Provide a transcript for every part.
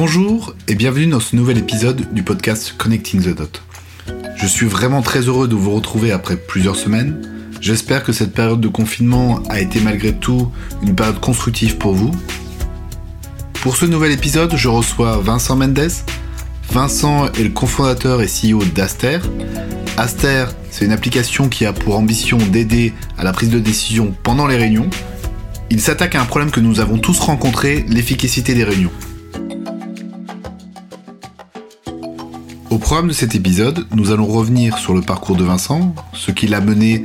Bonjour et bienvenue dans ce nouvel épisode du podcast Connecting the Dot. Je suis vraiment très heureux de vous retrouver après plusieurs semaines. J'espère que cette période de confinement a été malgré tout une période constructive pour vous. Pour ce nouvel épisode, je reçois Vincent Mendes. Vincent est le cofondateur et CEO d'Aster. Aster, c'est une application qui a pour ambition d'aider à la prise de décision pendant les réunions. Il s'attaque à un problème que nous avons tous rencontré, l'efficacité des réunions. Programme de cet épisode, nous allons revenir sur le parcours de Vincent, ce qui l'a mené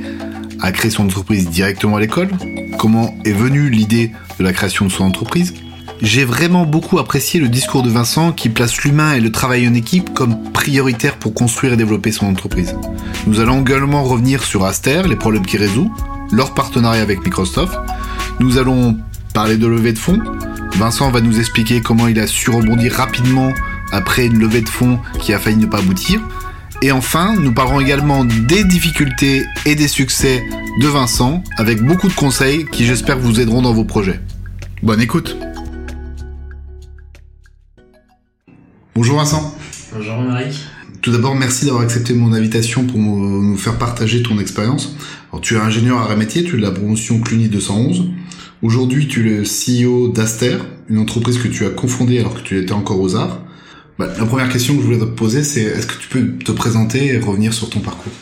à créer son entreprise directement à l'école, comment est venue l'idée de la création de son entreprise. J'ai vraiment beaucoup apprécié le discours de Vincent qui place l'humain et le travail en équipe comme prioritaire pour construire et développer son entreprise. Nous allons également revenir sur Aster, les problèmes qu'il résout, leur partenariat avec Microsoft. Nous allons parler de levée de fonds. Vincent va nous expliquer comment il a su rebondir rapidement après une levée de fonds qui a failli ne pas aboutir. Et enfin, nous parlerons également des difficultés et des succès de Vincent, avec beaucoup de conseils qui j'espère vous aideront dans vos projets. Bonne écoute Bonjour Vincent Bonjour Marie. Tout d'abord, merci d'avoir accepté mon invitation pour nous faire partager ton expérience. Alors, tu es ingénieur à métier, tu es de la promotion Cluny 211. Aujourd'hui, tu es le CEO d'Aster, une entreprise que tu as confondée alors que tu étais encore aux arts. Bah, la première question que je voulais te poser, c'est est-ce que tu peux te présenter et revenir sur ton parcours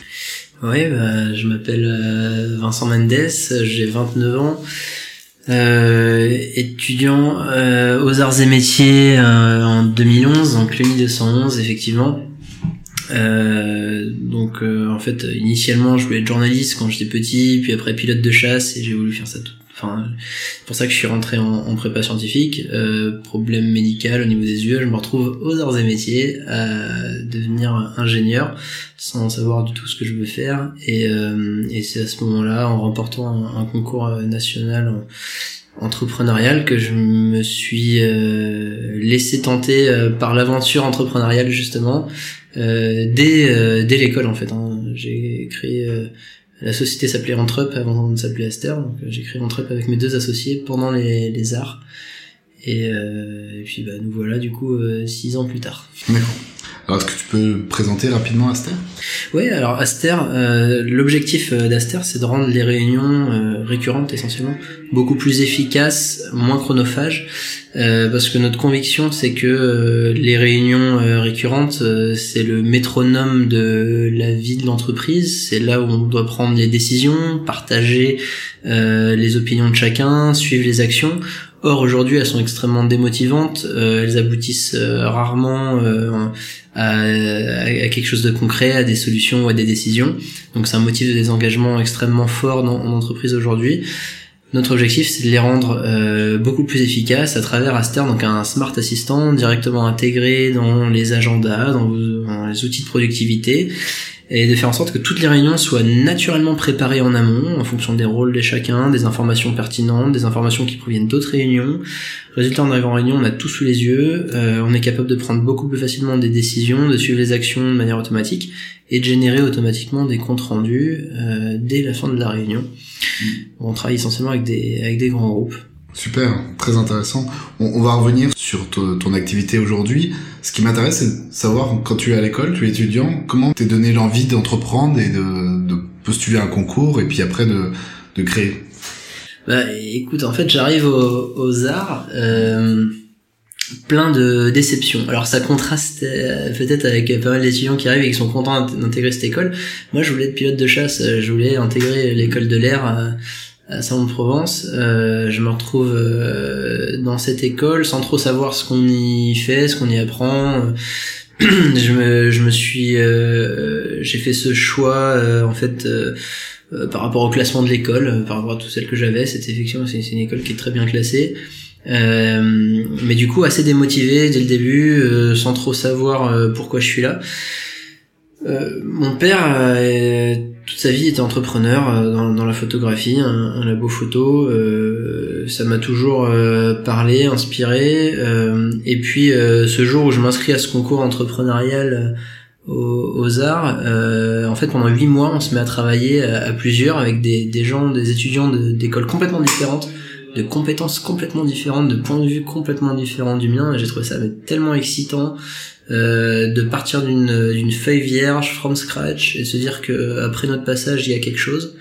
Oui, bah, je m'appelle euh, Vincent Mendes, j'ai 29 ans, euh, étudiant euh, aux arts et métiers euh, en 2011, en Cluny 211, effectivement. Euh, donc en fait initialement je voulais être journaliste quand j'étais petit puis après pilote de chasse et j'ai voulu faire ça tout Enfin, c'est pour ça que je suis rentré en, prépa scientifique. Euh, problème médical au niveau des yeux, je me retrouve aux arts et métiers à devenir ingénieur sans savoir du tout ce que je veux faire. Et, euh, et c'est à ce moment-là, en remportant un, concours national entrepreneurial que je me suis euh, laissé tenter euh, par l'aventure entrepreneuriale justement euh, dès euh, dès l'école en fait. Hein. J'ai créé la société s'appelait Entrep avant de s'appeler Aster, donc euh, j'ai créé avec mes deux associés pendant les, les arts. Et, euh, puis bah, nous voilà du coup euh, six ans plus tard. D'accord. Alors est-ce que tu peux présenter rapidement Aster? Oui, alors Aster, euh, l'objectif euh, d'Aster c'est de rendre les réunions euh, récurrentes essentiellement beaucoup plus efficaces, moins chronophages, parce que notre conviction c'est que les réunions récurrentes c'est le métronome de la vie de l'entreprise, c'est là où on doit prendre les décisions, partager les opinions de chacun, suivre les actions. Or aujourd'hui elles sont extrêmement démotivantes, euh, elles aboutissent euh, rarement euh, à, à, quelque chose de concret, à des solutions ou à des décisions. Donc c'est un motif de désengagement extrêmement fort dans, en entreprise aujourd'hui. Notre objectif c'est de les rendre beaucoup plus efficaces à travers Aster, donc un smart assistant directement intégré dans les agendas, dans, dans les outils de productivité et de faire en sorte que toutes les réunions soient naturellement préparées en amont en fonction des rôles de chacun, des informations pertinentes, des informations qui proviennent d'autres réunions. Résultat, en arrivant en réunion, on a tout sous les yeux, euh, on est capable de prendre beaucoup plus facilement des décisions, de suivre les actions de manière automatique et de générer automatiquement des comptes rendus euh, dès la fin de la réunion. Mmh. On travaille essentiellement avec des, avec des grands groupes. Super, très intéressant. On, on va revenir sur ton activité aujourd'hui. Ce qui m'intéresse, c'est de savoir, quand tu es à l'école, tu es étudiant, comment t'es donné l'envie d'entreprendre et de, de, postuler un concours et puis après de, de créer? Bah écoute, en fait, j'arrive aux, aux, arts... Euh plein de déceptions. Alors ça contraste euh, peut-être avec pas mal d'étudiants qui arrivent et qui sont contents d'intégrer cette école. Moi je voulais être pilote de chasse, je voulais intégrer l'école de l'air euh, à Salon-de-Provence. Euh, je me retrouve euh, dans cette école sans trop savoir ce qu'on y fait, ce qu'on y apprend. je me, je me suis, euh, j'ai fait ce choix euh, en fait euh, par rapport au classement de l'école, par rapport à tout celle que j'avais. C'était effectivement c'est une école qui est très bien classée. mais du coup assez démotivé dès le début, sans trop savoir pourquoi je suis là. mon père sa vie était entrepreneur euh, dans, dans la photographie, un, un labo photo. Euh, ça m'a toujours euh, parlé, inspiré. Euh, et puis ce jour où je m'inscris à ce concours entrepreneurial aux, aux, arts, en fait pendant huit mois, on se met à travailler à, plusieurs avec des, des gens, des étudiants d'écoles complètement différentes de compétences complètement différentes, de points de vue complètement différents du mien. J'ai trouvé ça tellement excitant euh, de partir d'une feuille vierge from scratch et se dire que après notre passage il y a quelque chose.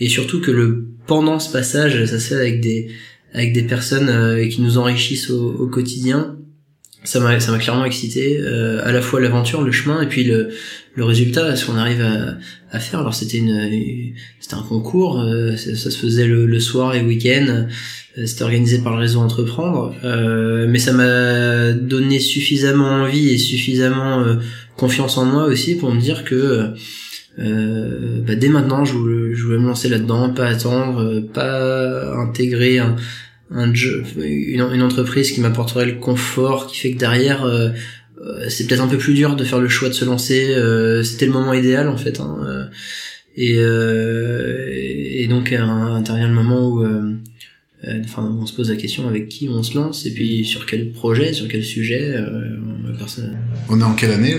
Et surtout que le pendant ce passage ça se fait avec des avec des personnes euh, qui nous enrichissent au, au quotidien ça m'a ça m'a clairement excité euh, à la fois l'aventure le chemin et puis le le résultat ce qu'on arrive à, à faire. Alors c'était une c'était un concours euh, ça, se faisait le, le soir et week-end. Euh, c'était organisé par le réseau entreprendre. Euh, mais ça m'a donné suffisamment envie et suffisamment confiance en moi aussi pour me dire que bah, dès maintenant je voulais, je voulais me lancer là-dedans pas attendre pas intégrer un un une, une, entreprise qui m'apporterait le confort, qui fait que derrière euh, euh, c'est peut-être un peu plus dur de faire le choix de se lancer. Euh, c'était le moment idéal en fait. Hein, et, et donc intervient le moment où euh, enfin on se pose la question avec qui on se lance et puis sur quel projet sur quel sujet on est en quelle année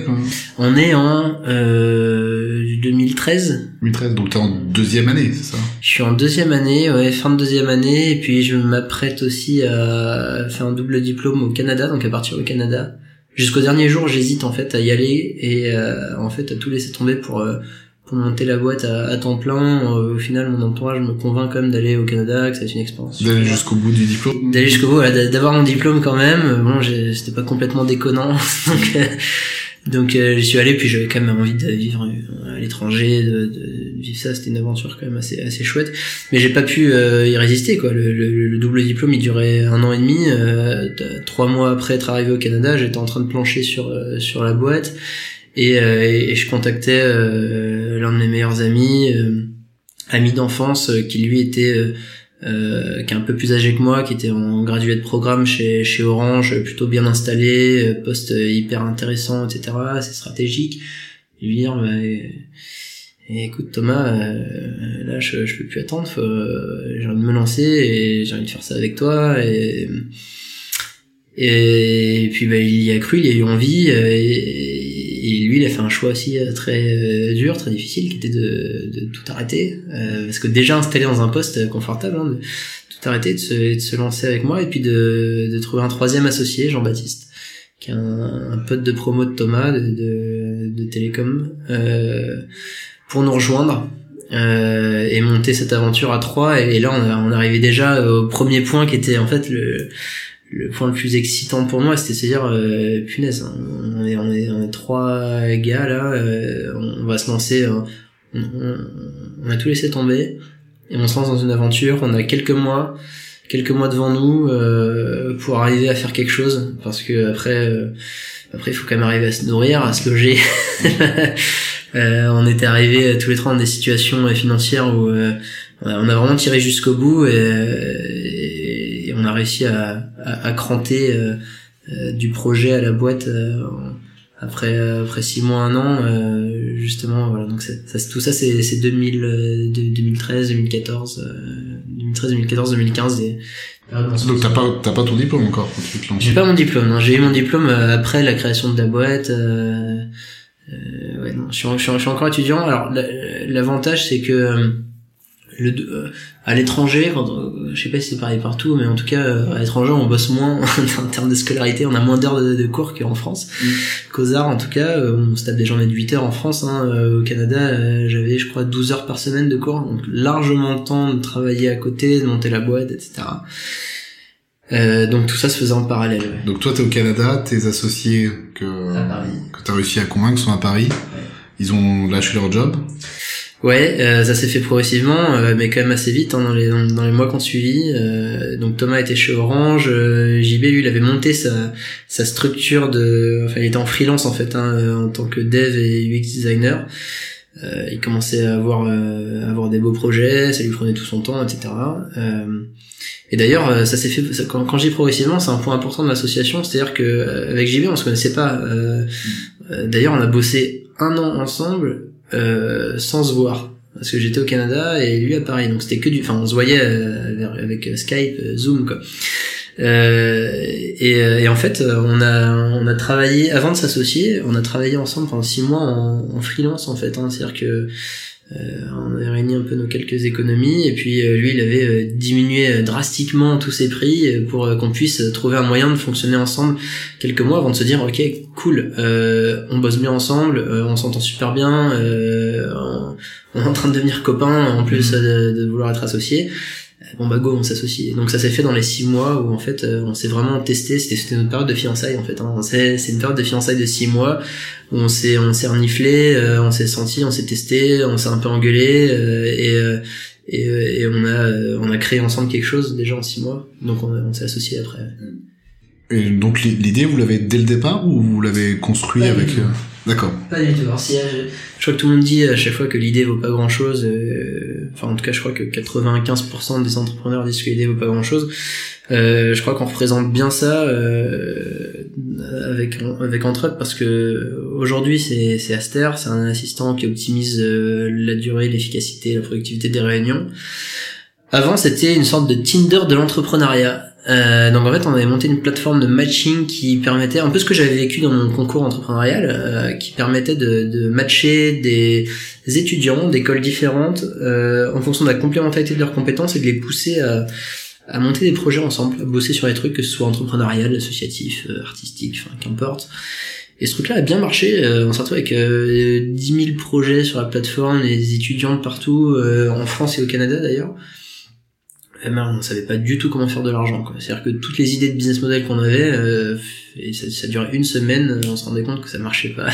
on est en euh, 2013 2013 donc t'es en deuxième année c'est ça? Je suis en deuxième année ouais fin de deuxième année et puis je m'apprête aussi à faire un double diplôme au Canada donc à partir au Canada. Jusqu'au dernier jour j'hésite en fait à y aller et euh, en fait à tout laisser tomber pour euh, pour monter la boîte à, temps plein. Euh, au final, mon entourage me convainc quand même d'aller au Canada, que c'est une expérience. D'aller jusqu'au bout du diplôme. D'aller jusqu'au bout, d'avoir mon diplôme quand même. Bon, c'était pas complètement déconnant, donc euh, donc euh, j'y suis allé. Puis j'avais quand même envie de vivre à l'étranger, de, de, vivre ça. C'était une aventure quand même assez assez chouette. Mais j'ai pas pu y résister quoi. Le, le, double diplôme, il durait un an et demi. trois mois après être arrivé au Canada, j'étais en train de plancher sur sur la boîte et, euh, et, je contactais euh, l'un de mes meilleurs amis, euh, ami d'enfance, qui lui était euh, qui est un peu plus âgé que moi, qui était en gradué de programme chez, chez Orange, plutôt bien installé, poste hyper intéressant, etc. C'est stratégique. Et lui dire, bah, écoute Thomas, là je, je peux plus attendre, j'ai envie de me lancer et j'ai envie de faire ça avec toi. Et, et, puis bah, il y a cru, il y a eu envie. Et, et lui, il a fait un choix aussi euh, très euh, dur, très difficile, qui était de, tout arrêter, euh, parce que déjà installé dans un poste confortable, hein, de tout arrêter, de se, lancer avec moi, et puis de, trouver un troisième associé, Jean-Baptiste, qui est un, un, pote de promo de Thomas, de, de, Télécom, pour nous rejoindre. Euh, et monter cette aventure à trois et, là on arrivait déjà au premier point qui était en fait le le point le plus excitant pour moi, c'était de se dire, euh, punaise, hein, on est, on est, on est trois gars là, euh, on va se lancer, euh, on, on, a tout laissé tomber, et on se lance dans une aventure, on a quelques mois, quelques mois devant nous euh, pour arriver à faire quelque chose, parce que après, euh, après il faut quand même arriver à se nourrir, à se loger. on était arrivés tous les trois dans des situations financières où on a vraiment tiré jusqu'au bout et on a réussi à, à, cranter euh, euh, du projet à la boîte euh, après après six mois un an justement voilà. Donc ça, tout ça c'est c'est 2000 2013 2014 2013 2014 2015 et donc t'as pas t'as pas ton diplôme encore j'ai pas mon diplôme j'ai eu mon diplôme après la création de la boîte euh, ouais non. Je suis, je suis, encore étudiant. Alors l'avantage c'est que le, euh, à l'étranger, euh, je sais pas si c'est pareil partout, mais en tout cas euh, à l'étranger on bosse moins en termes de scolarité, on a moins d'heures de, cours qu'en France. Mm. Qu'aux arts en tout cas, on se tape des journées de 8 heures en France. Hein, au Canada, j'avais je crois 12 heures par semaine de cours, donc largement le temps de travailler à côté, de monter la boîte, etc. Euh, donc tout ça se faisait en parallèle. Ouais. Donc toi t'es au Canada, tes associés que que t'as réussi à convaincre sont à Paris. Ils ont lâché leur job. Ouais, euh, ça s'est fait progressivement, euh, mais quand même assez vite hein, dans, les, dans, les mois qu'on suivi. Euh, donc Thomas était chez Orange, JB lui il avait monté sa, sa structure de, enfin il était en freelance en fait hein, en tant que dev et UX designer. il commençait à avoir, avoir des beaux projets, ça lui prenait tout son temps, etc. et d'ailleurs, ça s'est fait quand, quand j'y progressivement, c'est un point important de l'association, c'est-à-dire que avec JB on se connaissait pas. d'ailleurs, on a bossé un an ensemble euh, sans se voir. Parce que j'étais au Canada et lui à Paris. Donc c'était que du enfin on se voyait euh, avec euh, Skype Zoom quoi. Euh, et, et, en fait on a on a travaillé avant de s'associer on a travaillé ensemble pendant six mois en, en freelance en fait hein, c'est à dire que on a réuni un peu nos quelques économies et puis lui il avait diminué drastiquement tous ses prix pour qu'on puisse trouver un moyen de fonctionner ensemble quelques mois avant de se dire ok cool on bosse bien ensemble on s'entend super bien on, est en train de devenir copains en plus de, de vouloir être associés bon bah go on s'associe. Donc ça s'est fait dans les six mois où en fait euh, on s'est vraiment testé. C'était notre période de fiançailles en fait hein. c'est une période de fiançailles de six mois où on s'est on s'est reniflé euh, on s'est senti on s'est testé on s'est un peu engueulé euh, et et, et on a on a créé ensemble quelque chose déjà en six mois. Donc on, on s'est associé après et donc l'idée vous l'avez dès le départ ou vous l'avez construit avec D'accord. Pas du tout. Alors, si, euh, je crois que tout le monde dit à chaque fois que l'idée vaut pas grand chose. Euh, enfin, en tout cas, je crois que 95% des entrepreneurs disent que l'idée vaut pas grand chose. Euh, je crois qu'on représente bien ça euh, avec avec entre autres parce que aujourd'hui c'est c'est Aster, c'est un assistant qui optimise euh, la durée, l'efficacité, la productivité des réunions. Avant, c'était une sorte de Tinder de l'entrepreneuriat. Euh, donc en fait, on avait monté une plateforme de matching qui permettait un peu ce que j'avais vécu dans mon concours entrepreneurial, euh, qui permettait de, de, matcher des étudiants d'écoles différentes euh, en fonction de la complémentarité de leurs compétences et de les pousser à, à monter des projets ensemble, à bosser sur des trucs que ce soit entrepreneurial, associatif, euh, artistique, enfin qu'importe. Et ce truc-là a bien marché. Euh, on s'est retrouvé avec 10 000 projets sur la plateforme, des étudiants partout, en France et au Canada d'ailleurs. Eh ben, on savait pas du tout comment faire de l'argent. C'est-à-dire que toutes les idées de business model qu'on avait, euh, et ça, ça durait une semaine, on se rendait compte que ça marchait pas.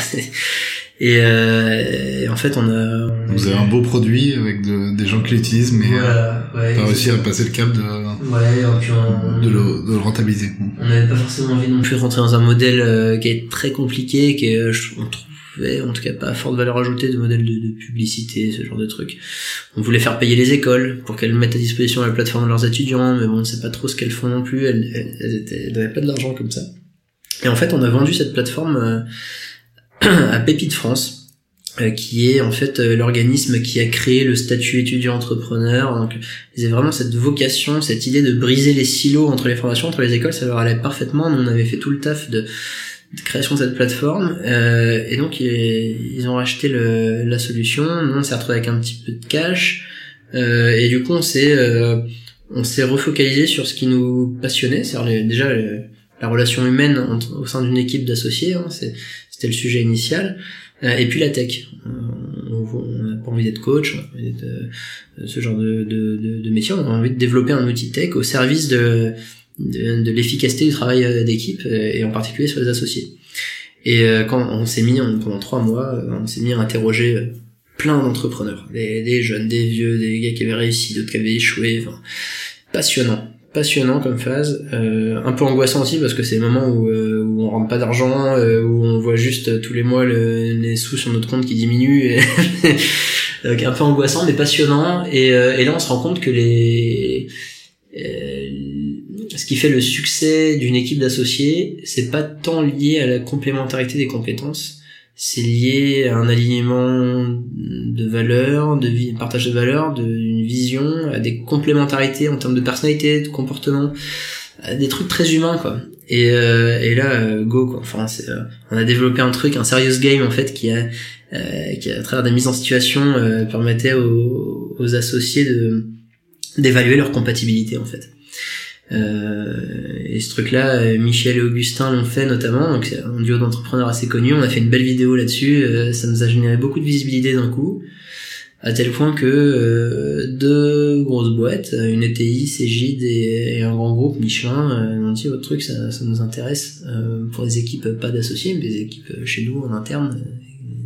et, euh, et, en fait, on a... Vous avez un beau produit avec de, des gens qui l'utilisent, mais voilà, euh, pas réussi à passer le cap de, ouais, on, de, le, de, le, rentabiliser. On n'avait pas forcément envie non plus de rentrer dans un modèle euh, qui est très compliqué, qui est, on trouve en tout cas pas à forte valeur ajoutée de modèle de, de, publicité, ce genre de trucs. On voulait faire payer les écoles pour qu'elles mettent à disposition la plateforme de leurs étudiants, mais bon, on ne sait pas trop ce qu'elles font non plus, elles, elles, elles, n'avaient pas de l'argent comme ça. Et en fait, on a vendu cette plateforme euh, à Pépite France, euh, qui est en fait euh, l'organisme qui a créé le statut étudiant-entrepreneur. Donc, ils avaient vraiment cette vocation, cette idée de briser les silos entre les formations, entre les écoles, ça leur allait parfaitement. On avait fait tout le taf de de création de cette plateforme euh, et donc ils, ont racheté le, la solution. Nous on s'est retrouvé avec un petit peu de cash euh, et du coup on s'est euh, on s'est refocalisé sur ce qui nous passionnait c'est-à-dire déjà la relation humaine entre, au sein d'une équipe d'associés hein, c'était le sujet initial euh, et puis la tech. On n'a pas envie d'être coach on a envie d'être, euh, ce genre de, de, de, de métier on a envie de développer un outil tech au service de de, l'efficacité du travail euh, d'équipe euh, et en particulier sur les associés. Et euh, quand on s'est mis pendant trois mois, on s'est mis à interroger plein d'entrepreneurs, des, jeunes, des vieux, des gars qui avaient réussi, d'autres qui avaient échoué, enfin, passionnant, passionnant comme phase, euh, un peu angoissant aussi parce que c'est le moment où, où on rentre pas d'argent, où on voit juste tous les mois le, les sous sur notre compte qui diminuent, et donc un peu angoissant mais passionnant. Et, et là on se rend compte que les ce qui fait le succès d'une équipe d'associés, c'est pas tant lié à la complémentarité des compétences, c'est lié à un alignement de valeurs, de vie, partage de valeurs, d'une vision, à des complémentarités en termes de personnalité, de comportement, à des trucs très humains quoi. Et, euh, et là, euh, go quoi. Enfin, c'est, euh, on a développé un truc, un serious game en fait qui a, qui à travers des mises en situation permettait aux, aux associés de d'évaluer leur compatibilité en fait. Euh, et ce truc-là, euh, Michel et Augustin l'ont fait notamment, donc c'est un duo d'entrepreneurs assez connu. On a fait une belle vidéo là-dessus. Euh, ça nous a généré beaucoup de visibilité d'un coup, à tel point que deux grosses boîtes, une ETI, Cégide et, et un grand groupe Michelin, ont dit votre truc, ça, ça nous intéresse pour des équipes pas d'associés, mais des équipes chez nous en interne,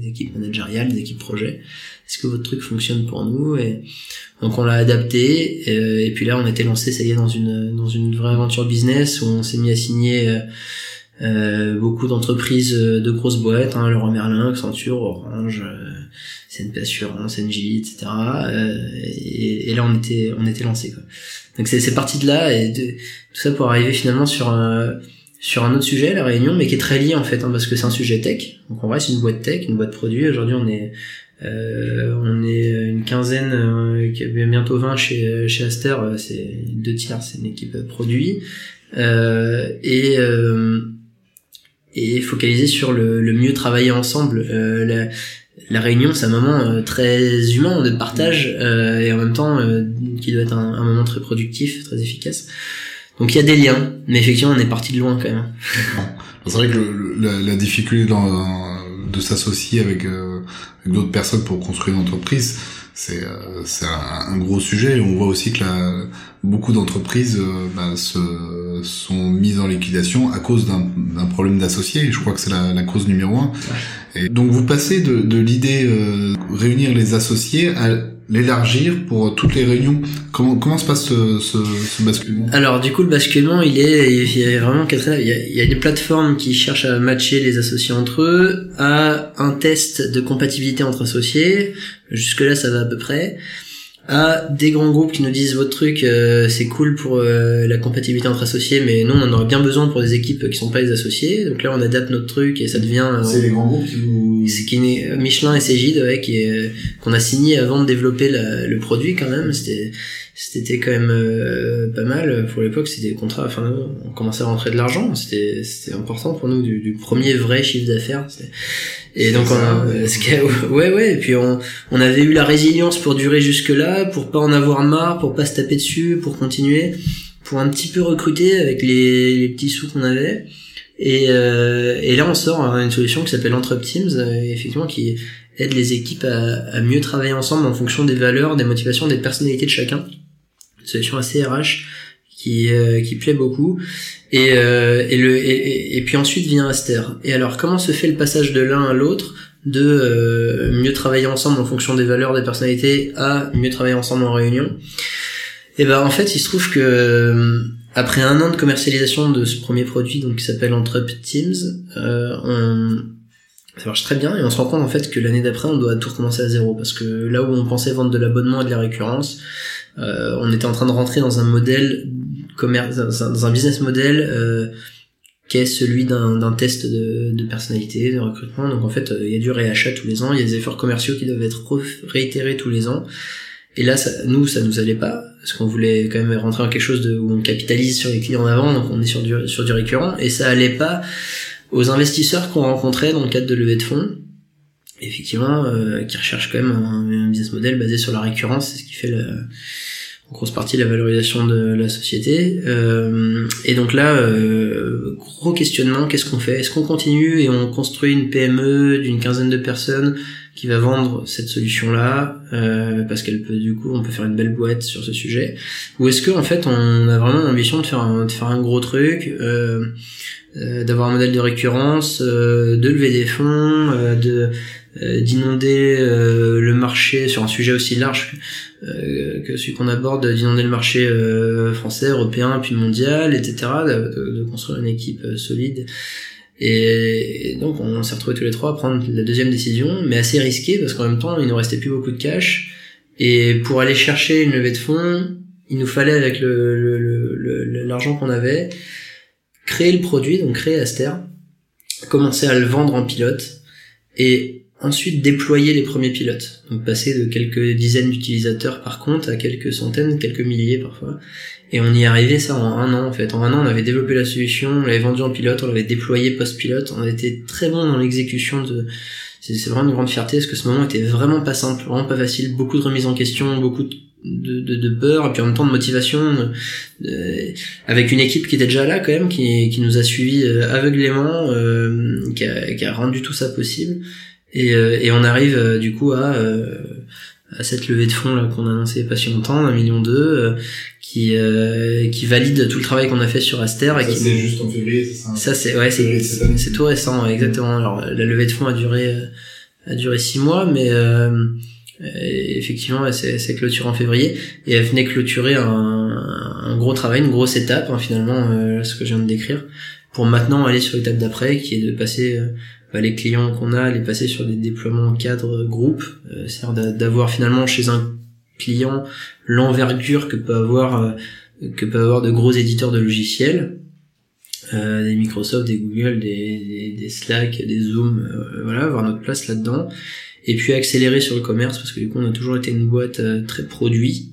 des équipes managériales, des équipes projets. Est-ce que votre truc fonctionne pour nous et donc on l'a adapté euh, et, puis là on était lancé ça y est dans une dans une vraie aventure business où on s'est mis à signer euh, euh beaucoup d'entreprises euh, de grosses boîtes, hein, Leroy Merlin, Accenture, Orange, euh, CNP Assurance, NJ, etc. Et, et, là on était on était lancé. Donc c'est parti de là et de, tout ça pour arriver finalement sur un sur un autre sujet, la réunion, mais qui est très lié en fait, hein, parce que c'est un sujet tech. Donc en vrai, c'est une boîte tech, une boîte produit. Aujourd'hui, on est euh, on est une quinzaine, euh, bientôt 20 chez, chez Aster, euh, c'est deux tiers, c'est une équipe produit. Euh, et, euh, et focaliser sur le, le mieux travailler ensemble. La, la réunion, c'est un moment très humain de partage et en même temps qui doit être un, un, moment très productif, très efficace. Donc il y a des liens, mais effectivement on est parti de loin quand même. c'est vrai que le, la, la, difficulté dans, de s'associer avec, avec d'autres personnes pour construire une entreprise, c'est euh, un, un, gros sujet. On voit aussi que la, beaucoup d'entreprises euh, bah, se, sont mises en liquidation à cause d'un problème d'associés. Je crois que c'est la, la, cause numéro un. Et donc vous passez de, de l'idée euh, réunir les associés à l'élargir pour toutes les réunions. Comment comment se passe ce, ce, ce, basculement? Alors du coup le basculement il est il y a vraiment quatre il y a, il y a des plateformes qui cherchent à matcher les associés entre eux, à un test de compatibilité entre associés. Jusque là ça va à peu près à des grands groupes qui nous disent votre truc euh, c'est cool pour euh, la compatibilité entre associés mais non on en aurait bien besoin pour des équipes qui sont pas les associés donc là on adapte notre truc et ça devient euh, c'est les grands groupes qui vous est Michelin et Cégide ouais qui est qu'on a signé avant de développer la, le produit quand même. C'était c'était quand même pas mal. Pour l'époque c'était des contrats enfin on commençait à rentrer de l'argent. C'était c'était important pour nous du, du premier vrai chiffre d'affaires. Et donc, on, ouais, ouais, et puis on, on avait eu la résilience pour durer jusque là, pour pas en avoir marre, pour pas se taper dessus, pour continuer, pour un petit peu recruter avec les, les petits sous qu'on avait. Et, euh, et là, on sort une solution qui s'appelle Entrep Teams, euh, effectivement, qui aide les équipes à, à, mieux travailler ensemble en fonction des valeurs, des motivations, des personnalités de chacun. Une solution assez RH qui, euh, qui plaît beaucoup. Et, euh, et, le, et, puis ensuite vient Aster. Et alors, comment se fait le passage de l'un à l'autre de euh, mieux travailler ensemble en fonction des valeurs des personnalités à mieux travailler ensemble en réunion? Et ben en fait, il se trouve que euh, après un an de commercialisation de ce premier produit, donc qui s'appelle Entrep Teams, euh, on ça marche très bien et on se rend compte en fait que l'année d'après on doit tout recommencer à zéro parce que là où on pensait vendre de l'abonnement et de la récurrence, euh, on était en train de rentrer dans un modèle commerce, dans un business model euh, qui est celui d'un test de, de, personnalité, de recrutement. Donc en fait, il y a du réachat tous les ans, il y a des efforts commerciaux qui doivent être réitérés tous les ans. Et là, ça, nous, ça nous allait pas, parce qu'on voulait quand même rentrer dans quelque chose de, où on capitalise sur les clients avant, donc on est sur du, sur du récurrent, et ça allait pas aux investisseurs qu'on rencontrait dans le cadre de levée de fonds, effectivement, euh, qui recherchent quand même un, un, business model basé sur la récurrence, c'est ce qui fait la, en grosse partie la valorisation de la société. Euh, et donc là, euh, gros questionnement, qu'est-ce qu'on fait? Est-ce qu'on continue et on construit une PME d'une quinzaine de personnes qui va vendre cette solution-là euh, parce qu'elle peut du coup on peut faire une belle boîte sur ce sujet ou est-ce que en fait on a vraiment l'ambition de faire un, de faire un gros truc euh, euh d'avoir un modèle de récurrence euh, de lever des fonds de d'inonder le marché sur un sujet aussi large euh, que celui qu'on aborde d'inonder le marché euh, français, européen, puis mondial, etc., de, construire une équipe euh, solide. Et, donc on s'est retrouvés tous les trois à prendre la deuxième décision, mais assez risquée parce qu'en même temps il nous restait plus beaucoup de cash. Et pour aller chercher une levée de fonds, il nous fallait avec le, l'argent qu'on avait créer le produit, donc créer Aster, commencer à le vendre en pilote et Ensuite, déployer les premiers pilotes. Donc passer de quelques dizaines d'utilisateurs par compte à quelques centaines, quelques milliers parfois. Et on y arrivé ça en un an en fait. En un an, on avait développé la solution, on l'avait vendu en pilote, on l'avait déployé post-pilote. On était très bon dans l'exécution de... C'est vraiment une grande fierté parce que ce moment était vraiment pas simple, vraiment pas facile. Beaucoup de remises en question, beaucoup de de, peur et puis en même temps de motivation avec une équipe qui était déjà là quand même qui, qui nous a suivis euh, aveuglément euh, qui a rendu tout ça possible et, euh, et on arrive euh, du coup à, euh, à cette levée de fonds qu'on a annoncé pas si longtemps, un million deux, qui qui valide tout le travail qu'on a fait sur Aster. Ça c'est juste en février, c'est ça Ça c'est ouais c'est c'est tout récent exactement. Alors la levée de fonds a duré a duré six mois, mais effectivement, elle s'est clôturée en février et elle venait clôturer un, un gros travail, une grosse étape hein, finalement, ce que je viens de décrire, pour maintenant aller sur l'étape d'après, qui est de passer les clients qu'on a, les passer sur des déploiements cadre groupe, euh, c'est-à-dire d'avoir finalement chez un client l'envergure que peut avoir euh, que peut avoir de gros éditeurs de logiciels, euh, des Microsoft, des Google, des, des, Slack, des Zoom, euh, voilà, avoir notre place là-dedans, et puis accélérer sur le commerce parce que du coup on a toujours été une boîte très produit.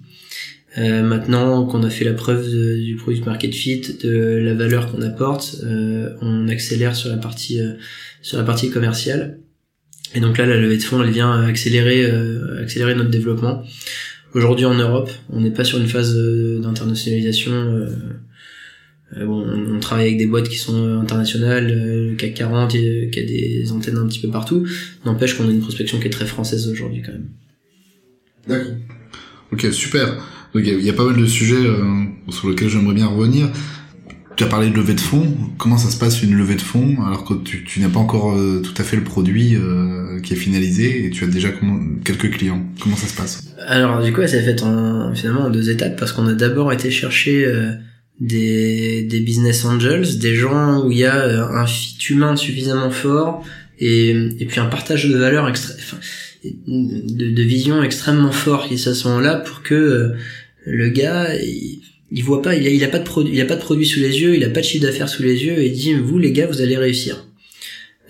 maintenant qu'on a fait la preuve du produit market fit, de la valeur qu'on apporte, on accélère sur la partie sur la partie commerciale. Et donc là, la levée de fonds, elle vient accélérer, accélérer notre développement. Aujourd'hui en Europe, on n'est pas sur une phase d'internationalisation euh, on, travaille avec des boîtes qui sont internationales, euh, le CAC 40, qui a des antennes un petit peu partout. N'empêche qu'on a une prospection qui est très française aujourd'hui quand même. D'accord. Ok, super. Donc il y, a pas mal de sujets euh, sur lesquels j'aimerais bien revenir. Tu as parlé de levée de fonds. Comment ça se passe une levée de fonds alors que tu, n'as pas encore tout à fait le produit qui est finalisé et tu as déjà quelques clients Comment ça se passe? Alors du coup, ça s'est fait en, finalement en deux étapes parce qu'on a d'abord été chercher des, des business angels, des gens où il y a euh, un fit humain suffisamment fort et, puis un partage de valeurs extra, de, de, vision extrêmement fort qui à ce moment-là pour que euh, le gars il, il voit pas il a, pas de produit il a pas de produit sous les yeux il a pas de chiffre d'affaires sous les yeux et il dit vous les gars vous allez réussir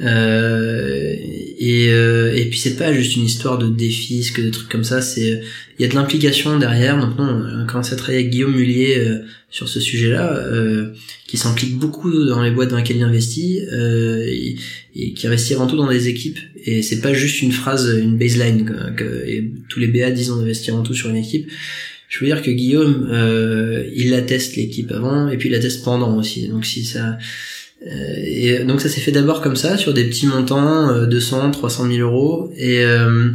euh, et, euh, et puis c'est pas juste une histoire de défis, que des trucs comme ça, c'est il y a de l'implication derrière. Donc non, on a commencé à travailler avec Guillaume Mullier euh, sur ce sujet-là, euh, qui s'implique beaucoup dans les boîtes dans lesquelles il investit euh, et, qui investit avant tout dans des équipes. Et c'est pas juste une phrase, une baseline que, et tous les BA disent on investit avant tout sur une équipe. Je veux dire que Guillaume, euh, il atteste l'équipe avant et puis il l'atteste pendant aussi. Donc si ça euh, et donc ça s'est fait d'abord comme ça, sur des petits montants, 200, 300 000 euros. Et, euh,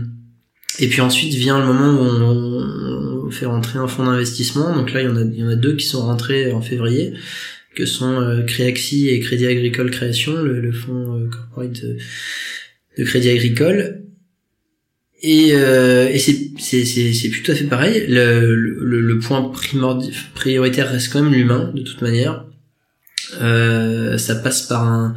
et puis ensuite vient le moment où on, fait rentrer un fonds d'investissement. Donc là, il y, en a, il y en a deux qui sont rentrés en février, que sont euh, Créaxi et Crédit Agricole Création, le, fonds corporate de, Crédit Agricole. Et, euh, et c'est, c'est, c'est, c'est à fait pareil. Le, le, le point prioritaire reste quand même l'humain, de toute manière. Euh, ça passe par un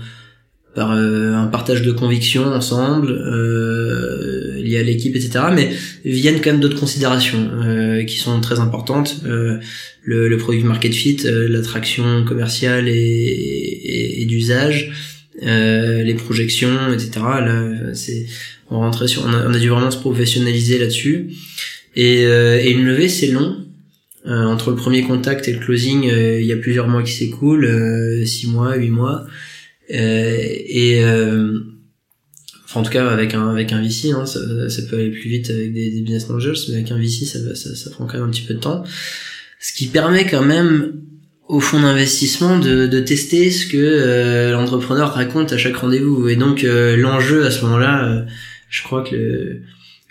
par euh, un partage de convictions ensemble euh, lié à l'équipe etc mais viennent quand même d'autres considérations euh, qui sont très importantes euh, le, le produit market fit l'attraction commerciale et, et, et d'usage les projections etc là c'est on rentrait sur on a, on a, dû vraiment se professionnaliser là-dessus et, et une levée c'est long euh, entre le premier contact et le closing, euh, il y a plusieurs mois qui s'écoulent, euh, six mois, huit mois, et enfin en tout cas avec un avec un VC, hein, ça, ça, peut aller plus vite avec des, business managers, mais avec un VC, ça, ça, ça prend quand même un petit peu de temps. Ce qui permet quand même au fonds d'investissement de, de, tester ce que l'entrepreneur raconte à chaque rendez-vous. Et donc l'enjeu à ce moment-là, je crois que le,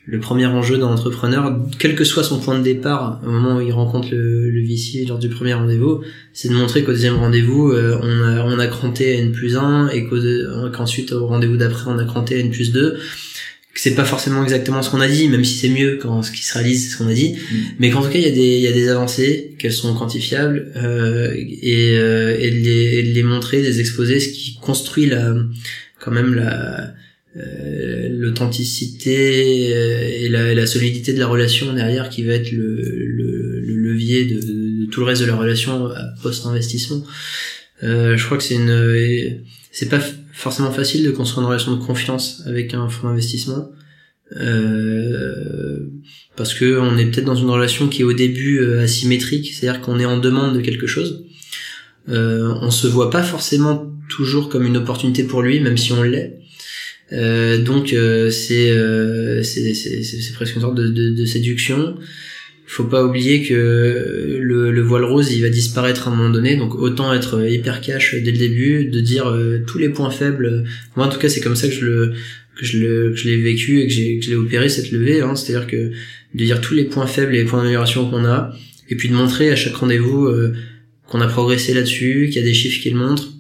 le premier enjeu d'un entrepreneur, quel que soit son point de départ, au moment où il rencontre le, le VC lors du premier rendez-vous, c'est de montrer qu'au deuxième rendez-vous, euh, on, a, on a cranté à N plus 1 et qu'ensuite au rendez-vous d'après, on a cranté à N plus 2 que c'est pas forcément exactement ce qu'on a dit, même si c'est mieux quand ce qui se réalise c'est ce qu'on a dit, mm. mais qu'en tout cas il y a des il y a des avancées, qu'elles sont quantifiables euh, et, euh, et, de les, et de les montrer, des exposer, ce qui construit la quand même la euh, l'authenticité euh, et la, la, solidité de la relation derrière qui va être le, le, le levier de, de, tout le reste de la relation post-investissement. Euh, je crois que c'est une, c'est pas forcément facile de construire une relation de confiance avec un fonds d'investissement. Euh, parce que on est peut-être dans une relation qui est au début asymétrique, c'est-à-dire qu'on est en demande de quelque chose. Euh, on se voit pas forcément toujours comme une opportunité pour lui, même si on l'est. Euh, donc euh, euh, c'est c'est presque une sorte de, de, de séduction. Faut pas oublier que le, le, voile rose il va disparaître à un moment donné, donc autant être hyper cash dès le début, de dire tous les points faibles. Moi en tout cas c'est comme ça que je le que je le que je l'ai vécu et que j'ai que je l'ai opéré cette levée. Hein, C'est-à-dire que de dire tous les points faibles et les points d'amélioration qu'on a, et puis de montrer à chaque rendez-vous qu'on a progressé là-dessus, qu'il y a des chiffres qui le montrent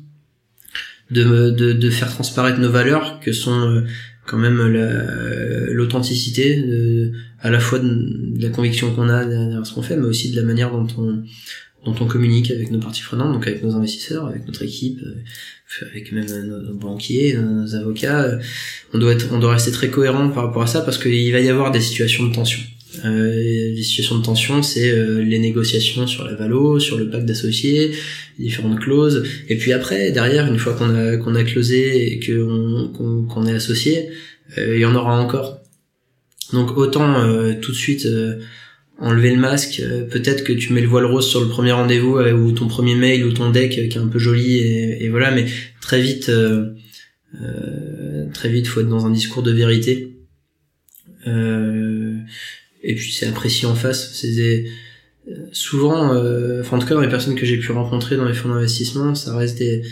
de, de, de, faire transparaître nos valeurs que sont euh, quand même l'authenticité à la fois de, la conviction qu'on a derrière ce qu'on fait mais aussi de la manière dont on dont on communique avec nos parties prenantes donc avec nos investisseurs avec notre équipe euh, avec même nos, banquiers nos avocats. On doit être on doit rester très cohérent par rapport à ça parce qu'il va y avoir des situations de tension euh, les situations de tension, c'est euh, les négociations sur la valo, sur le pacte d'associés, différentes clauses. Et puis après, derrière, une fois qu'on a qu'on a closé et qu'on qu'on est associé, euh, il y en aura encore. Donc autant euh, tout de suite enlever le masque. Peut-être que tu mets le voile rose sur le premier rendez-vous ou ton premier mail ou ton deck qui est un peu joli et, voilà, mais très vite. très vite, faut être dans un discours de vérité. Et puis c'est apprécié en face. C'est souvent, enfin en tout cas dans les personnes que j'ai pu rencontrer dans les fonds d'investissement, ça reste des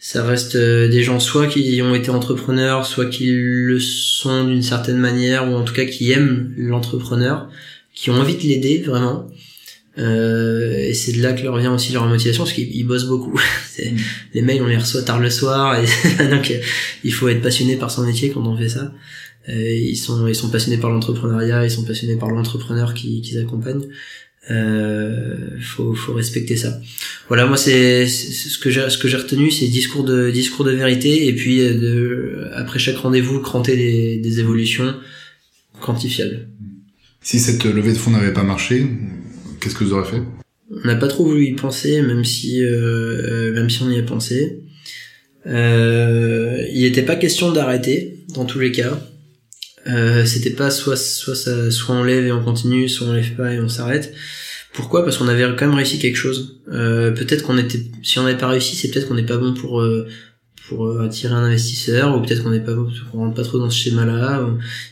ça reste des gens soit qui ont été entrepreneurs, soit qui le sont d'une certaine manière, ou en tout cas qui aiment l'entrepreneur, qui ont envie de l'aider vraiment, euh, et c'est de là que leur vient aussi leur motivation parce qu'ils bossent beaucoup. Mm. Les mails on les reçoit tard le soir et donc il faut être passionné par son métier quand on fait ça. Euh, ils sont ils sont passionnés par l'entrepreneuriat, ils sont passionnés par l'entrepreneur qui qu'ils accompagnent. Euh, faut faut respecter ça. Voilà moi c'est ce que j'ai ce que j'ai retenu c'est discours de discours de vérité et puis euh, de après chaque rendez-vous cranter des, des évolutions quantifiables. Si cette levée de fonds n'avait pas marché, Qu'est-ce que vous aurez fait? On n'a pas trop voulu y penser, même si, euh, euh, même si on y a pensé. Euh, il n'était pas question d'arrêter, dans tous les cas. Euh, c'était pas soit soit ça, soit on lève et on continue, soit on lève pas et on s'arrête. Pourquoi? Parce qu'on avait quand même réussi quelque chose. Euh, peut-être qu'on était, si on n'avait pas réussi, c'est peut-être qu'on n'est pas bon pour euh, pour attirer un investisseur, ou peut-être qu'on n'est pas bon, qu'on rentre pas trop dans ce schéma-là.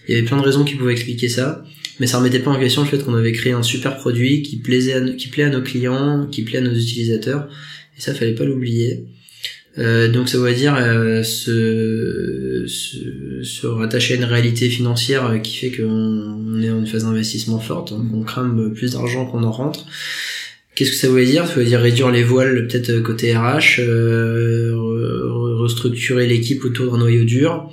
Il y avait plein de raisons qui pouvaient expliquer ça mais ça remettait pas en question le fait qu'on avait créé un super produit qui plaisait à, qui plaît à nos clients, qui plaît à nos utilisateurs, et ça fallait pas l'oublier. Euh, donc ça veut dire euh, se, se, se, rattacher à une réalité financière euh, qui fait qu'on est en une phase d'investissement forte, donc on crame plus d'argent qu'on en rentre. Qu'est-ce que ça veut dire? Ça veut dire réduire les voiles peut-être côté RH, euh, restructurer l'équipe autour d'un noyau dur,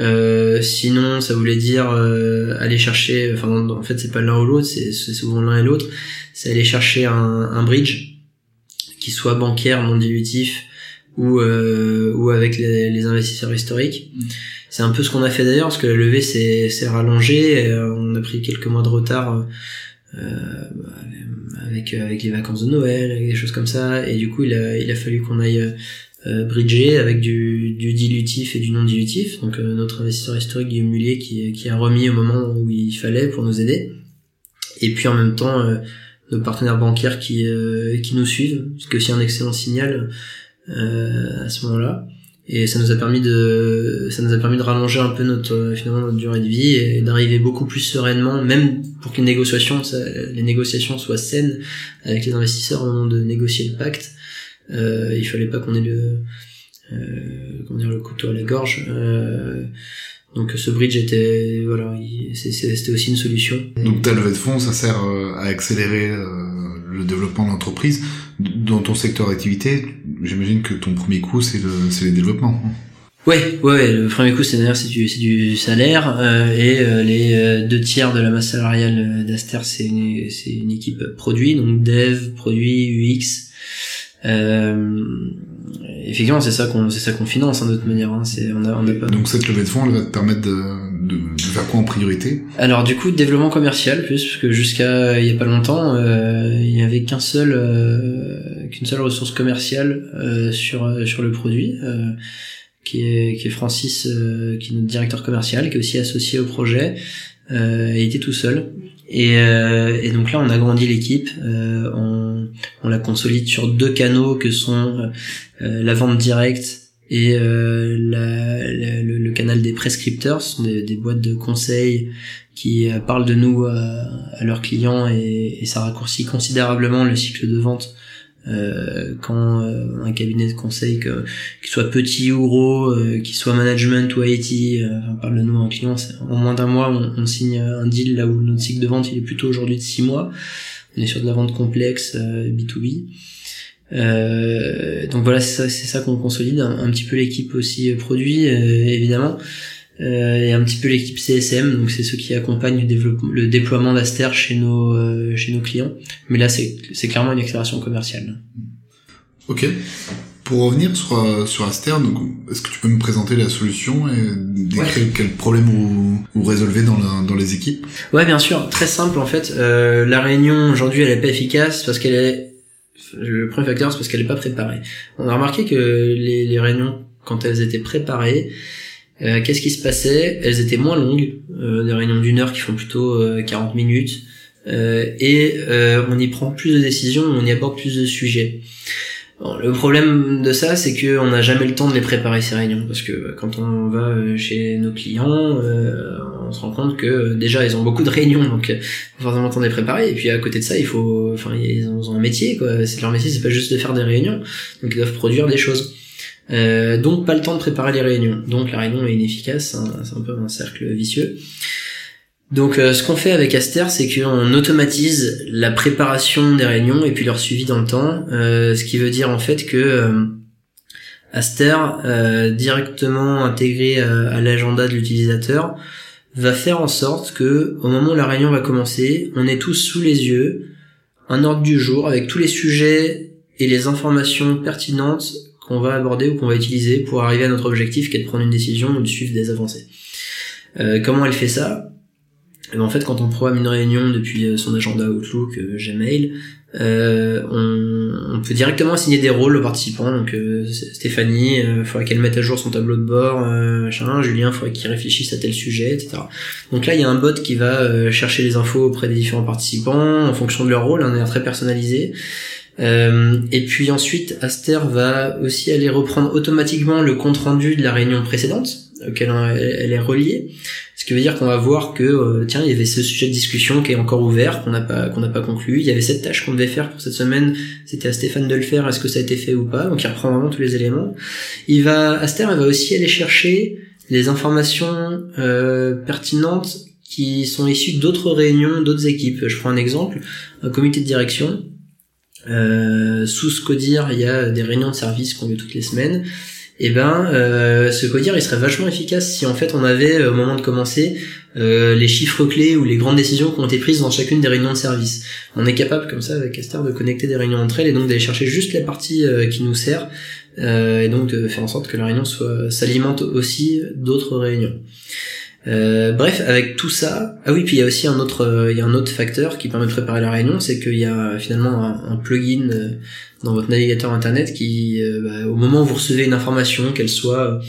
euh, sinon, ça voulait dire euh, aller chercher. Enfin, en fait, c'est pas l'un ou l'autre, c'est souvent l'un et l'autre. C'est aller chercher un, un, bridge qui soit bancaire, non dilutif, ou euh, ou avec les, les, investisseurs historiques. Mm. C'est un peu ce qu'on a fait d'ailleurs, parce que la levée s'est rallongée. on a pris quelques mois de retard. avec avec les vacances de Noël, avec des choses comme ça, et du coup il a il a fallu qu'on aille euh, bridgé avec du, du, dilutif et du non dilutif. Donc euh, notre investisseur historique Guillaume Mullier qui, qui a remis au moment où il fallait pour nous aider. Et puis en même temps euh, nos partenaires bancaires qui qui nous suivent, ce qui est aussi un excellent signal à ce moment-là. Et ça nous a permis de ça nous a permis de rallonger un peu notre finalement notre durée de vie et d'arriver beaucoup plus sereinement, même pour que les négociations les négociations soient saines avec les investisseurs au moment de négocier le pacte euh, il fallait pas qu'on ait le euh, comment dire le couteau à la gorge. Euh, donc ce bridge était voilà, c'était aussi une solution. Donc ta levée de fonds, ça sert à accélérer le développement de l'entreprise. Dans ton secteur d'activité, j'imagine que ton premier coup c'est le c'est les développements. Ouais, ouais, le premier coup c'est d'ailleurs c'est du c'est du salaire et les deux tiers de la masse salariale d'Aster c'est une c'est une équipe produit donc dev, produit, UX euh, effectivement, c'est ça qu'on c'est ça qu'on finance hein, de toute manière. Hein. C'est on a on a pas. Donc cette levée de fonds, elle va te permettre de, de, quoi en priorité? Alors du coup, développement commercial, plus parce que jusqu'à il y a pas longtemps, euh, il y avait qu'un seul euh, qu'une seule ressource commerciale euh, sur sur le produit. Euh, qui est, qui est Francis, qui est notre directeur commercial, qui est aussi associé au projet. Euh, il était tout seul. Et, euh, et, donc là, on a grandi l'équipe, euh, on, on, la consolide sur deux canaux que sont euh, la vente directe et euh, la, le, le, canal des prescripteurs, ce sont des, des boîtes de conseils qui parlent de nous à, à leurs clients et, et, ça raccourcit considérablement le cycle de vente euh, quand euh, un cabinet de conseil que qu'il soit petit ou gros, euh, qu'il soit management ou IT, on parle de nous en client, en moins d'un mois on, on, signe un deal là où notre cycle de vente il est plutôt aujourd'hui de six mois. On est sur de la vente complexe B2B. Donc voilà, c'est ça, ça qu'on consolide un, un, petit peu l'équipe aussi produit évidemment. Euh, et un petit peu l'équipe CSM, donc c'est ceux qui accompagnent le, le déploiement d'Aster chez nos euh, chez nos clients. Mais là, c'est c'est clairement une accélération commerciale. Ok. Pour revenir sur euh, sur Aster, est-ce que tu peux me présenter la solution et décrire quel problème vous, vous résolvez dans la, dans les équipes? Ouais, bien sûr. Très simple en fait. Euh, la réunion aujourd'hui, elle est pas efficace parce qu'elle est le premier facteur, c'est parce qu'elle est pas préparée. On a remarqué que les, réunions, quand elles étaient préparées, euh, qu'est-ce qui se passait? Elles étaient moins longues, euh, des réunions d'une heure qui font plutôt 40 euh, minutes, et on y prend plus de décisions, on y aborde plus de sujets. Le problème de ça, c'est que on n'a jamais le temps de les préparer ces réunions, parce que quand on va euh, chez nos clients, euh, on se rend compte que déjà ils ont beaucoup de réunions, donc il faut forcément temps de les. Et puis à côté de ça, il faut, enfin ils ont un métier, quoi. C'est leur métier, c'est pas juste de faire des réunions, donc ils doivent produire des choses. Euh, donc pas le temps de préparer les réunions. Donc la réunion est inefficace, hein, c'est un peu un cercle vicieux. Donc euh, ce qu'on fait avec Aster, c'est qu'on automatise la préparation des réunions et puis leur suivi dans le temps, euh, ce qui veut dire en fait que euh, Aster, directement intégré à, l'agenda de l'utilisateur, va faire en sorte que au moment où la réunion va commencer, on est tous sous les yeux un ordre du jour avec tous les sujets et les informations pertinentes qu'on va aborder ou qu'on va utiliser pour arriver à notre objectif qui est de prendre une décision ou de suivre des avancées. comment elle fait ça? Et ben, en fait, quand on programme une réunion depuis euh, son agenda Outlook, euh, Gmail, euh, on, peut directement assigner des rôles aux participants. Donc euh, Stéphanie, il euh, faudrait qu'elle mette à jour son tableau de bord, machin. Julien, il faudrait qu'il réfléchisse à tel sujet, etc. Donc là, il y a un bot qui va chercher les infos auprès des différents participants en fonction de leur rôle, un air très personnalisé. et puis ensuite, Aster va aussi aller reprendre automatiquement le compte rendu de la réunion précédente auquel elle est reliée. Ce qui veut dire qu'on va voir que euh, tiens, il y avait ce sujet de discussion qui est encore ouvert, qu'on n'a pas qu'on n'a pas conclu. Il y avait cette tâche qu'on devait faire pour cette semaine. C'était à Stéphane de le faire. Est-ce que ça a été fait ou pas? Donc il reprend vraiment tous les éléments. Il va Aster, va aussi aller chercher les informations euh, pertinentes qui sont issues d'autres réunions, d'autres équipes. Je prends un exemple, un comité de direction. Euh, sous ce codir, il y a des réunions de service qu'on veut toutes les semaines et eh ben euh, ce codir il serait vachement efficace si en fait on avait euh, au moment de commencer euh, les chiffres clés ou les grandes décisions qui ont été prises dans chacune des réunions de service. On est capable comme ça avec Aster de connecter des réunions entre elles et donc d'aller chercher juste la partie qui nous sert et donc de faire en sorte que la réunion s'alimente aussi d'autres réunions. Bref, avec tout ça, ah oui, puis il y a aussi un autre, il y a un autre facteur qui permet de préparer la réunion, c'est qu'il y a finalement un, plugin dans votre navigateur internet qui, euh, bah, au moment où vous recevez une information, qu'elle soit euh,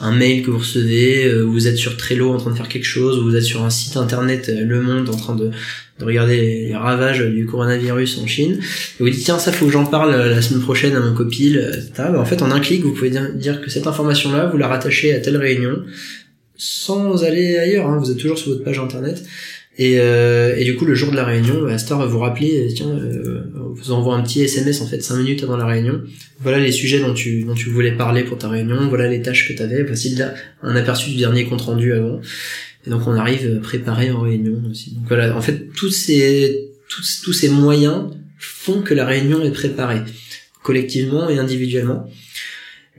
un mail que vous recevez, euh, vous êtes sur Trello en train de faire quelque chose, ou vous êtes sur un site internet Le Monde en train de, de regarder les, ravages du coronavirus en Chine, et vous dites tiens ça faut que j'en parle la semaine prochaine à mon copil, etc. Bah, en fait en un clic vous pouvez dire, que cette information là vous la rattachez à telle réunion sans aller ailleurs, hein, vous êtes toujours sur votre page internet et, euh, et, du coup, le jour de la réunion, Astor va vous rappeler, euh, tiens, euh, vous envoie un petit SMS en fait 5 minutes avant la réunion. Voilà les sujets dont tu dont tu voulais parler pour ta réunion. Voilà les tâches que tu avais. Voici là un aperçu du dernier compte rendu avant. Et donc on arrive préparé en réunion aussi. Donc voilà, en fait tous ces tous tous ces moyens font que la réunion est préparée collectivement et individuellement.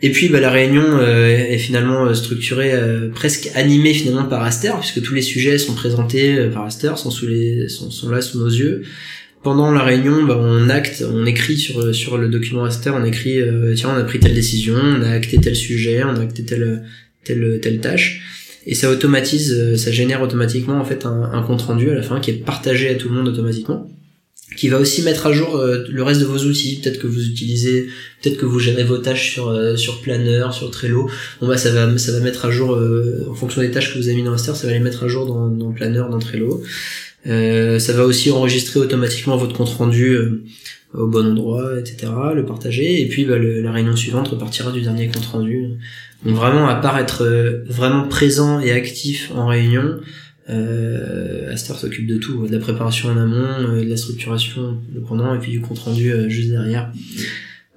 Et puis bah, la réunion euh, est finalement euh, structurée, euh, presque animée finalement par Aster, puisque tous les sujets sont présentés par Aster, sont, sous les, sont, là sous nos yeux. Pendant la réunion, bah, on acte, on écrit sur, sur le document Aster, on écrit tiens on a pris telle décision, on a acté tel sujet, on a acté telle telle telle tâche, et ça automatise, ça génère automatiquement en fait un compte rendu à la fin qui est partagé à tout le monde automatiquement qui va aussi mettre à jour euh, le reste de vos outils. Peut-être que vous utilisez, peut-être que vous gérez vos tâches sur euh, sur Planner, sur Trello. Bon bah ça va ça va mettre à jour euh, en fonction des tâches que vous avez mis dans Master, ça va les mettre à jour dans, dans Planner, dans Trello. ça va aussi enregistrer automatiquement votre compte rendu au bon endroit, etc. Le partager et puis bah, la réunion suivante repartira du dernier compte rendu. Donc vraiment à part être vraiment présent et actif en réunion, euh, Aster s'occupe de tout, de la préparation en amont, euh, de la structuration le pendant, et puis du compte rendu euh, juste derrière.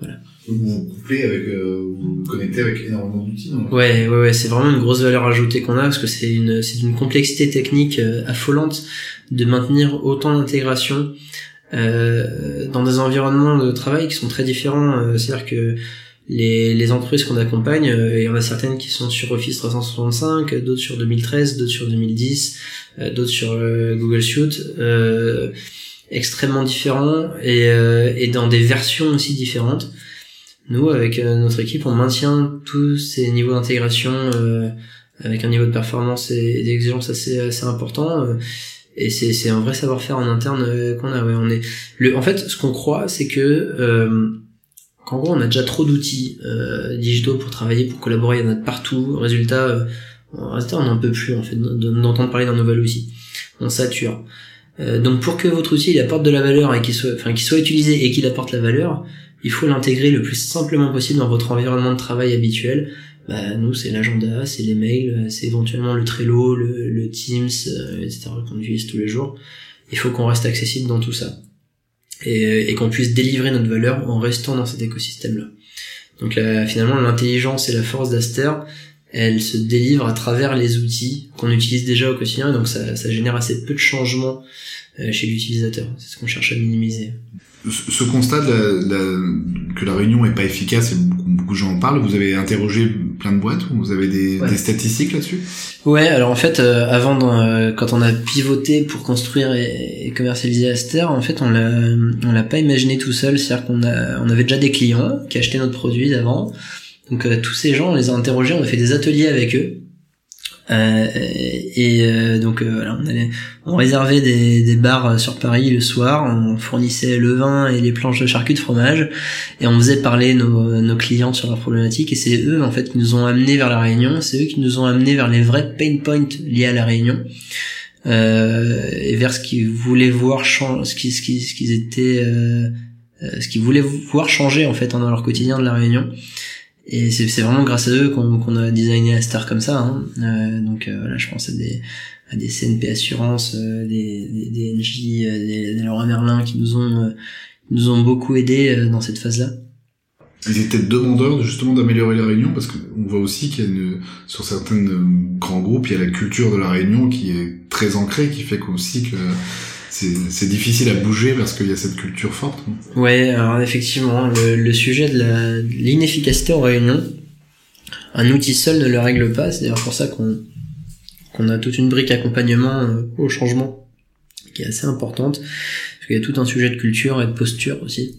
Voilà. Vous vous couplez avec, euh, vous, vous connectez avec énormément d'outils. Ouais, ouais, ouais, c'est vraiment une grosse valeur ajoutée qu'on a parce que c'est une, c'est d'une complexité technique affolante de maintenir autant d'intégration euh, dans des environnements de travail qui sont très différents. C'est-à-dire que les, les entreprises qu'on accompagne, euh, il y en a certaines qui sont sur Office 365, d'autres sur 2013, d'autres sur 2010, euh, d'autres sur euh, Google Suite, extrêmement différents et, et dans des versions aussi différentes. Nous, avec notre équipe, on maintient tous ces niveaux d'intégration avec un niveau de performance et d'exigence assez, assez important. et c'est, c'est un vrai savoir-faire en interne qu'on a. Ouais, on est le, en fait, ce qu'on croit, c'est que qu'en gros on a déjà trop d'outils euh, digitaux pour travailler, pour collaborer, il y en a de partout. Résultat, euh, on n'en peut plus en fait d'entendre parler d'un nouvel outil. On sature. Euh, donc pour que votre outil il apporte de la valeur et qu'il soit, qu'il soit utilisé et qu'il apporte la valeur, il faut l'intégrer le plus simplement possible dans votre environnement de travail habituel. Bah, nous, c'est l'agenda, c'est les mails, c'est éventuellement le Trello, le, le Teams, euh, etc. qu'on utilise tous les jours. Il faut qu'on reste accessible dans tout ça. Et, et qu'on puisse délivrer notre valeur en restant dans cet écosystème-là. Donc finalement, l'intelligence et la force d'Aster, elle se délivre à travers les outils qu'on utilise déjà au quotidien, donc ça, ça génère assez peu de changements euh, chez l'utilisateur. C'est ce qu'on cherche à minimiser. Ce constat de la, la, que la réunion est pas efficace et beaucoup, beaucoup, de gens en parlent, vous avez interrogé plein de boîtes ou vous avez des, ouais. des statistiques là-dessus? Ouais, alors en fait, euh, avant, euh, quand on a pivoté pour construire et, et commercialiser Aster, en fait, on l'a, on l'a pas imaginé tout seul. C'est-à-dire qu'on a, on avait déjà des clients qui achetaient notre produit d'avant. Donc euh, tous ces gens, on les a interrogés, on a fait des ateliers avec eux. Euh, et euh, donc euh, voilà, on, allait, on réservait des, des bars sur Paris le soir, on fournissait le vin et les planches de charcuterie de fromage, et on faisait parler nos, nos clients sur leurs problématiques, et c'est eux en fait qui nous ont amenés vers la réunion, c'est eux qui nous ont amenés vers les vrais pain points liés à la réunion. Euh, et vers ce qu'ils voulaient voir changer, ce qu'ils ce qu'ils ce qu'ils étaient euh, ce qu'ils voulaient voir changer en fait hein, dans leur quotidien de la réunion et c'est vraiment grâce à eux qu'on qu'on a designé Star comme ça. Hein. Euh, donc euh, voilà, je pense à des, à des CNP Assurance, euh, des, des, des NJ, des, des Laurent Merlin qui nous ont, nous ont beaucoup aidés dans cette phase-là. Ils étaient demandeurs justement d'améliorer la réunion parce qu'on voit aussi qu'il y a une, sur certains grands groupes, il y a la culture de la réunion qui est très ancrée, qui fait qu'aussi que c'est difficile à bouger parce qu'il y a cette culture forte. Ouais, alors effectivement, le, le sujet de l'inefficacité en réunion, un outil seul ne le règle pas. C'est d'ailleurs pour ça qu'on qu'on a toute une brique accompagnement euh, au changement qui est assez importante, parce qu'il y a tout un sujet de culture et de posture aussi.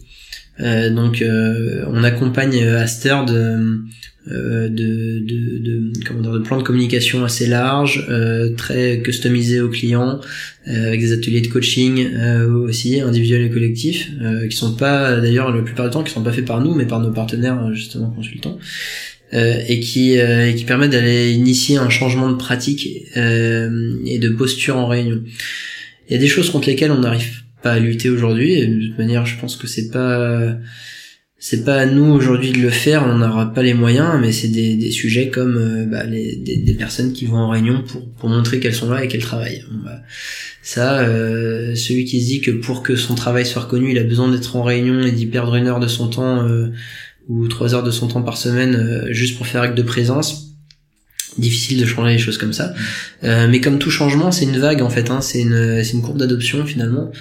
Euh, donc euh, on accompagne Aster de, euh, de, de, de, comment dire, de plans de communication assez larges, euh, très customisés aux clients, euh, avec des ateliers de coaching euh, aussi, individuels et collectifs, euh, qui sont pas d'ailleurs la plupart du temps qui sont pas faits par nous, mais par nos partenaires justement consultants. et qui, et qui permettent d'aller initier un changement de pratique et de posture en réunion. Il y a des choses contre lesquelles on n'arrive pas à lutter aujourd'hui, et de toute manière je pense que c'est pas c'est pas à nous aujourd'hui de le faire, on n'aura pas les moyens, mais c'est des, des, sujets comme euh, bah, des, des, personnes qui vont en réunion pour, pour montrer qu'elles sont là et qu'elles travaillent. Bah, ça, euh, celui qui se dit que pour que son travail soit reconnu, il a besoin d'être en réunion et d'y perdre une heure de son temps euh, ou trois heures de son temps par semaine euh, juste pour faire acte de présence, difficile de changer les choses comme ça. Euh, mais comme tout changement, c'est une vague en fait, hein, c'est une, une courbe d'adoption finalement.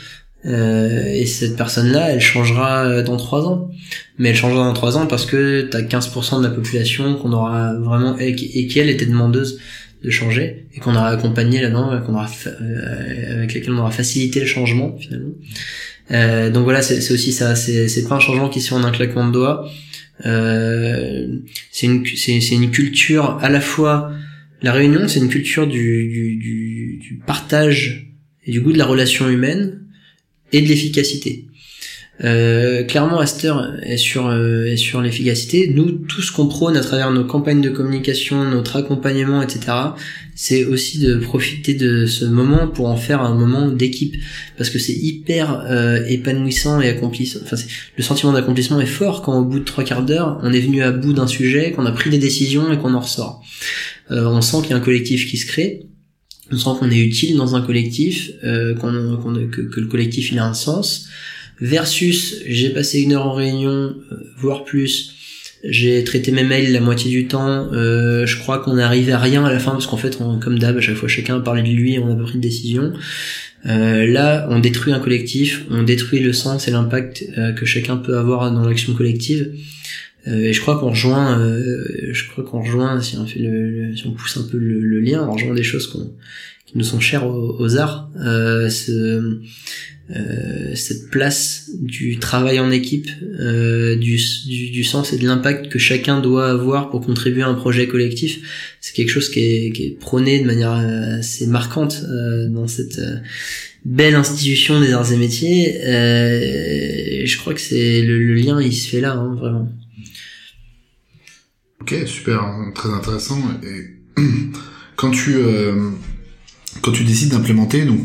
Euh, et cette personne-là, elle changera euh, dans trois ans. Mais elle changera dans trois ans parce que t'as 15% de la population qu'on aura vraiment et qui elle était demandeuse de changer et qu'on aura accompagné là-dedans, qu'on aura euh, avec lesquels on aura facilité le changement finalement. Euh, donc voilà, c'est aussi ça. C'est pas un changement qui se fait en un claquement de doigts. Euh, c'est une c'est une culture à la fois la réunion, c'est une culture du, du, du partage et du goût de la relation humaine et de l'efficacité. Euh, clairement, Aster est sur euh, est sur l'efficacité. Nous, tout ce qu'on prône à travers nos campagnes de communication, notre accompagnement, etc., c'est aussi de profiter de ce moment pour en faire un moment d'équipe, parce que c'est hyper euh, épanouissant et accomplissant. Enfin, le sentiment d'accomplissement est fort quand au bout de trois quarts d'heure, on est venu à bout d'un sujet, qu'on a pris des décisions et qu'on en ressort. Euh, on sent qu'il y a un collectif qui se crée on sent qu'on est utile dans un collectif, euh, qu'on, que, que, le collectif il a un sens, versus j'ai passé une heure en réunion, euh, voire plus, j'ai traité mes mails la moitié du temps, euh, je crois qu'on est arrivé à rien à la fin, parce qu'en fait, on, comme d'hab, à chaque fois chacun parlait de lui, on a pas pris de décision. Euh, là, on détruit un collectif, on détruit le sens et l'impact euh, que chacun peut avoir dans l'action collective. Euh, et je crois qu'on rejoint, euh, je crois qu'on rejoint, si on fait le, si on pousse un peu le, le lien, on rejoint des choses qu'on, qui nous sont chères aux, arts. Euh, ce, cette place du travail en équipe, du, du, du, sens et de l'impact que chacun doit avoir pour contribuer à un projet collectif, c'est quelque chose qui est, qui est prôné de manière assez marquante dans cette belle institution des arts et métiers. Euh, je crois que c'est le, le, lien, il se fait là, hein, vraiment. Ok, super, très intéressant. Et quand tu euh, quand tu décides d'implémenter, donc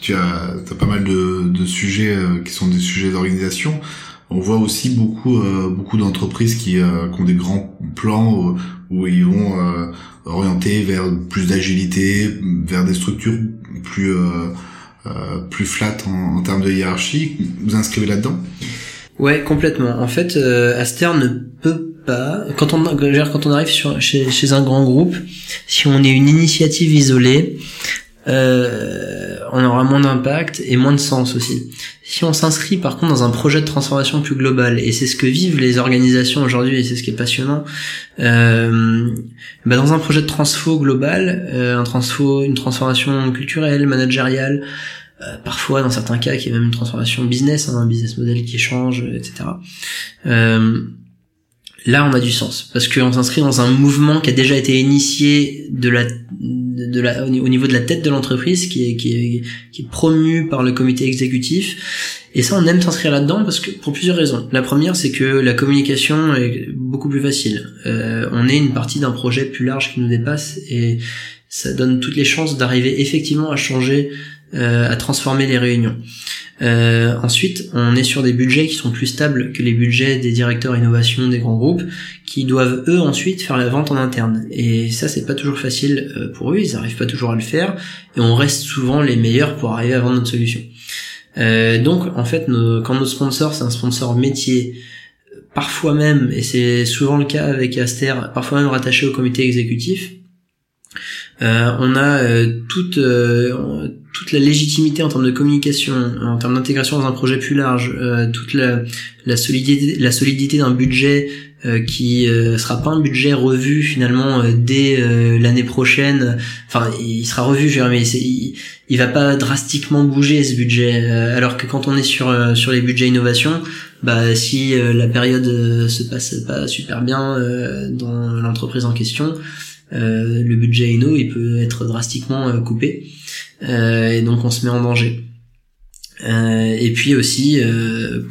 tu as, as pas mal de, de sujets euh, qui sont des sujets d'organisation. On voit aussi beaucoup beaucoup d'entreprises qui, qui, ont des grands plans où ils vont orienter vers plus d'agilité, vers des structures plus plus flat en, en, termes de hiérarchie. Vous inscrivez là-dedans? Ouais, complètement. En fait, Aster ne peut Quand on quand on arrive chez, chez un grand groupe, si on est une initiative isolée, euh, on aura moins d'impact et moins de sens aussi. Si on s'inscrit par contre dans un projet de transformation plus global, et c'est ce que vivent les organisations aujourd'hui, et c'est ce qui est passionnant, euh, bah dans un projet de transfo global, euh, un transfo, une transformation culturelle, managériale, euh, parfois dans certains cas qui est même une transformation business, hein, un business model qui change, etc. Euh, là on a du sens. Parce qu'on s'inscrit dans un mouvement qui a déjà été initié de la de la au niveau de la tête de l'entreprise qui est qui est qui est promu par le comité exécutif. Et ça on aime s'inscrire là-dedans parce que pour plusieurs raisons. La première c'est que la communication est beaucoup plus facile. Euh, on est une partie d'un projet plus large qui nous dépasse et ça donne toutes les chances d'arriver effectivement à changer euh, à transformer les réunions euh, ensuite, on est sur des budgets qui sont plus stables que les budgets des directeurs innovation des grands groupes, qui doivent eux ensuite faire la vente en interne. Et ça, c'est pas toujours facile euh, pour eux, ils arrivent pas toujours à le faire, et on reste souvent les meilleurs pour arriver à vendre notre solution. Euh, donc, en fait, quand notre sponsor, c'est un sponsor métier, parfois même, et c'est souvent le cas avec Aster, parfois même rattaché au comité exécutif, euh, on a euh, toute euh, toute la légitimité en termes de communication, en termes d'intégration dans un projet plus large, toute la, la solidité la solidité d'un budget qui sera pas un budget revu finalement dès l'année prochaine. Enfin, il sera revu, je veux dire, mais il, il, va pas drastiquement bouger ce budget. alors que quand on est sur sur les budgets innovation, bah si la période se passe pas super bien dans l'entreprise en question, euh, le budget Eno il peut être drastiquement euh, coupé euh, et donc on se met en danger. et puis aussi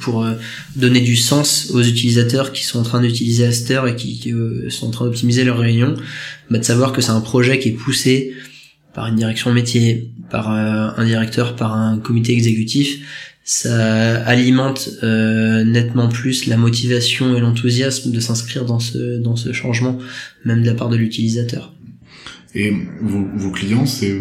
pour donner du sens aux utilisateurs qui sont en train d'utiliser Aster et qui, sont en train d'optimiser leur réunion, bah, de savoir que c'est un projet qui est poussé par une direction métier, par un directeur, par un comité exécutif, ça alimente euh, nettement plus la motivation et l'enthousiasme de s'inscrire dans ce dans ce changement, même de la part de l'utilisateur. Et vos, vos clients, c'est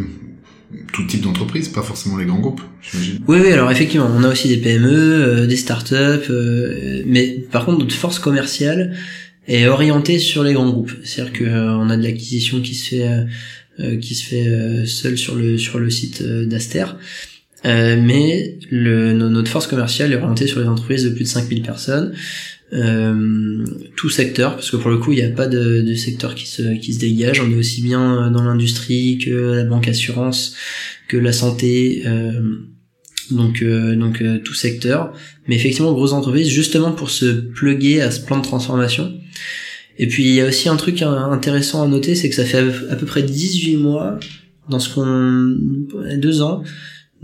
tout type d'entreprise, pas forcément les grands groupes, j'imagine. Oui, oui, alors effectivement, on a aussi des PME, euh, des startups, euh, mais par contre notre force commerciale est orientée sur les grands groupes. C'est-à-dire que euh, a de l'acquisition qui se fait qui se fait seul sur le sur le site d'Aster. Euh, mais le, notre force commerciale est orientée sur les entreprises de plus de 5000 personnes, euh, tout secteur, parce que pour le coup, il n'y a pas de, de, secteur qui se, qui se dégage. On est aussi bien dans l'industrie que la banque assurance, que la santé, euh, donc, euh, donc euh, tout secteur. Mais effectivement, grosses entreprises, justement pour se pluguer à ce plan de transformation. Et puis, il y a aussi un truc intéressant à noter, c'est que ça fait à peu près 18 mois, dans ce qu'on... deux ans,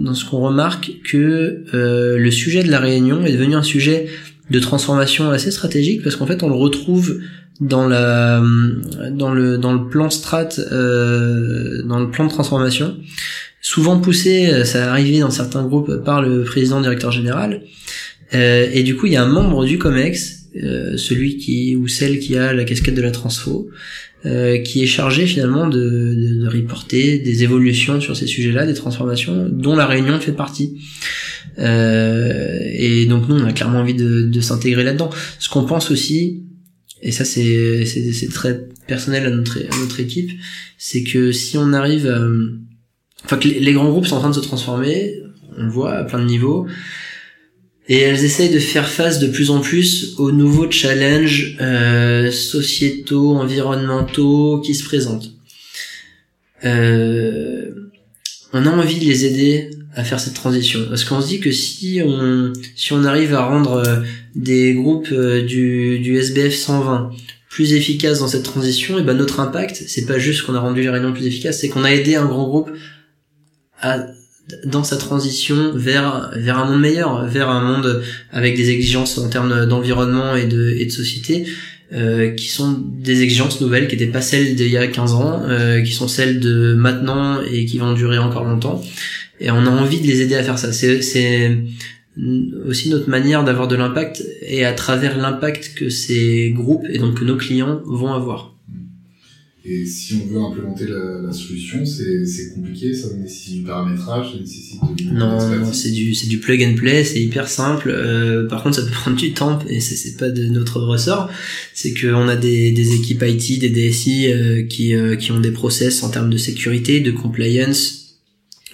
dans ce qu'on remarque que euh, le sujet de la réunion est devenu un sujet de transformation assez stratégique parce qu'en fait on le retrouve dans la dans le dans le plan strat euh, dans le plan de transformation. Souvent poussé ça arrivé dans certains groupes par le président directeur général. Euh, et du coup il y a un membre du Comex euh, celui qui ou celle qui a la casquette de la transfo euh, qui est chargé finalement de, de, de, reporter des évolutions sur ces sujets-là, des transformations dont la Réunion fait partie. Euh, et donc nous, on a clairement envie de, de s'intégrer là-dedans. Ce qu'on pense aussi, et ça c'est, c'est, très personnel à notre, à notre équipe, c'est que si on arrive, à, enfin que les, les grands groupes sont en train de se transformer, on le voit à plein de niveaux, et elles essayent de faire face de plus en plus aux nouveaux challenges euh, sociétaux, environnementaux qui se présentent. Euh, on a envie de les aider à faire cette transition parce qu'on se dit que si on si on arrive à rendre euh, des groupes euh, du, du SBF 120 plus efficaces dans cette transition, et ben notre impact c'est pas juste qu'on a rendu les réunions plus efficaces, c'est qu'on a aidé un grand groupe à dans sa transition vers vers un monde meilleur, vers un monde avec des exigences en termes d'environnement et de et de société euh, qui sont des exigences nouvelles qui n'étaient pas celles d'il y a 15 ans, euh, qui sont celles de maintenant et qui vont durer encore longtemps. Et on a envie de les aider à faire ça. C'est c'est aussi notre manière d'avoir de l'impact et à travers l'impact que ces groupes et donc que nos clients vont avoir. Et si on veut implémenter la, la solution, c'est compliqué, ça nécessite du paramétrage, ça nécessite de... Non, non c'est du, du plug and play, c'est hyper simple. Euh, par contre, ça peut prendre du temps et c'est pas de notre ressort. C'est qu'on a des, des équipes IT, des DSI euh, qui, euh, qui ont des process en termes de sécurité, de compliance,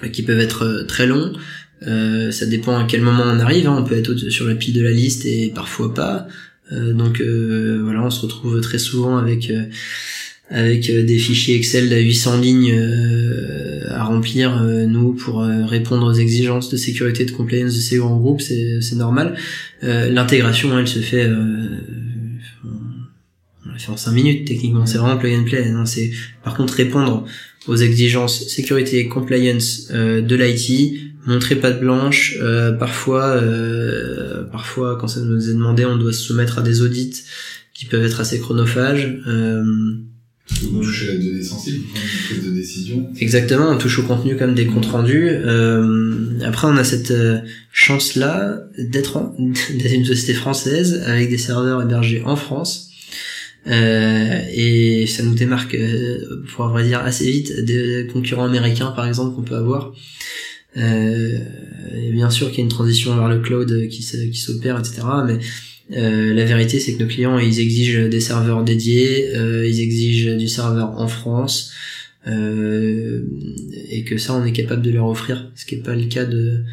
euh, qui peuvent être très longs. ça dépend à quel moment on arrive. Hein. On peut être sur la pile de la liste et parfois pas. donc voilà, on se retrouve très souvent avec avec euh, des fichiers Excel de 800 lignes euh, à remplir euh, nous pour répondre aux exigences de sécurité de compliance de ces grands groupes c'est normal. L'intégration elle se fait on la en 5 minutes techniquement. C'est vraiment plug and play non c'est par contre répondre aux exigences sécurité et compliance de l'IT montrer pas de blanche parfois parfois quand ça nous est demandé on doit se soumettre à des audits qui peuvent être assez chronophages on touche à la donnée sensible, prise de décision. Exactement, on touche au contenu comme des comptes rendus. Euh, après, on a cette euh, chance-là d'être une société française avec des serveurs hébergés en France. Euh, et ça nous démarque, euh, pour vrai dire, assez vite des concurrents américains, par exemple, qu'on peut avoir. Euh, bien sûr qu'il y a une transition vers le cloud qui s'opère, etc. Mais euh, la vérité, c'est que nos clients, ils exigent des serveurs dédiés, euh, ils exigent du serveur en France, euh, et que ça, on est capable de leur offrir, ce qui n'est pas le cas de,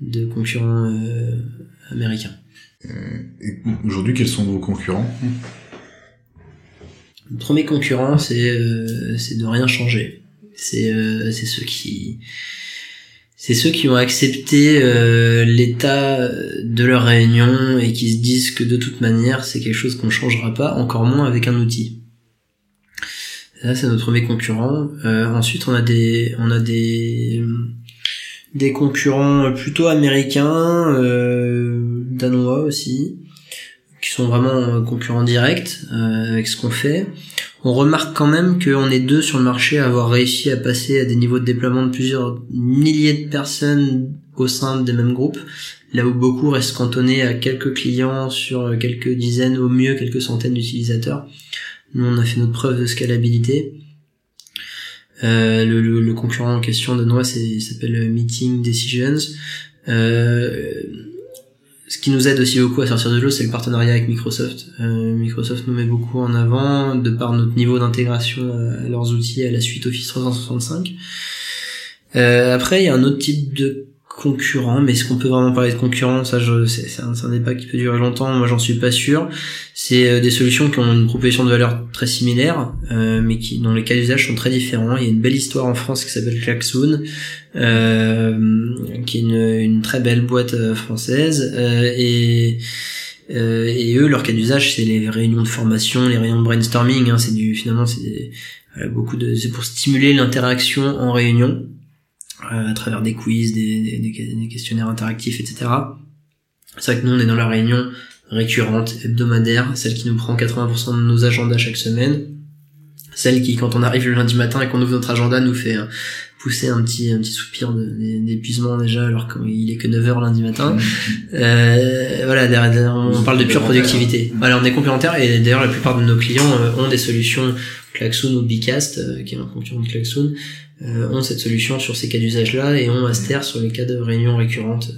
de concurrents américains. Aujourd'hui, quels sont vos concurrents? Le premier concurrent, c'est c'est de rien changer. C'est c'est ceux qui c'est ceux qui ont accepté euh, l'état de leur réunion et qui se disent que de toute manière c'est quelque chose qu'on changera pas, encore moins avec un outil. Ça c'est notre premier concurrent. Euh, ensuite on a des on a des des concurrents plutôt américains, euh, danois aussi, qui sont vraiment concurrents directs avec ce qu'on fait on remarque quand même qu'on est deux sur le marché à avoir réussi à passer à des niveaux de déploiement de plusieurs milliers de personnes au sein des mêmes groupes, là où beaucoup restent cantonnés à quelques clients sur quelques dizaines, au mieux quelques centaines d'utilisateurs. Nous, on a fait notre preuve de scalabilité. Euh, le, concurrent en question de Noix s'appelle Meeting Decisions. Euh, ce qui nous aide aussi beaucoup à sortir de l'eau, c'est le partenariat avec Microsoft. Euh, Microsoft nous met beaucoup en avant de par notre niveau d'intégration à leurs outils à la suite Office 365. Euh, après, il y a un autre type de concurrent, mais est-ce qu'on peut vraiment parler de concurrent? Ça, c'est un, un, débat qui peut durer longtemps. Moi, j'en suis pas sûr. C'est euh, des solutions qui ont une proposition de valeur très similaire, euh, mais qui dont les cas d'usage sont très différents. Il y a une belle histoire en France qui s'appelle Klaxoon, euh, qui est une, très belle boîte euh, française, et et eux, leur cas d'usage, c'est les réunions de formation, les réunions de brainstorming. Hein, c'est du finalement, c'est beaucoup de, c'est pour stimuler l'interaction en réunion. Euh, à travers des quiz, des, des, questionnaires interactifs, etc. C'est vrai que nous, on est dans la réunion récurrente, hebdomadaire, celle qui nous prend 80% de nos agendas chaque semaine, celle qui, quand on arrive le lundi matin et qu'on ouvre notre agenda, nous fait euh, pousser un petit un petit soupir d'épuisement déjà alors qu'il est que 9h lundi matin. Euh, voilà, derrière, on parle de pure productivité. Voilà, on est complémentaires et d'ailleurs la plupart de nos clients ont des solutions Klaxoon ou Bicast, qui est un concurrent de Klaxoon, euh, ont cette solution sur ces cas d'usage-là et ont Aster sur les cas de réunions récurrentes.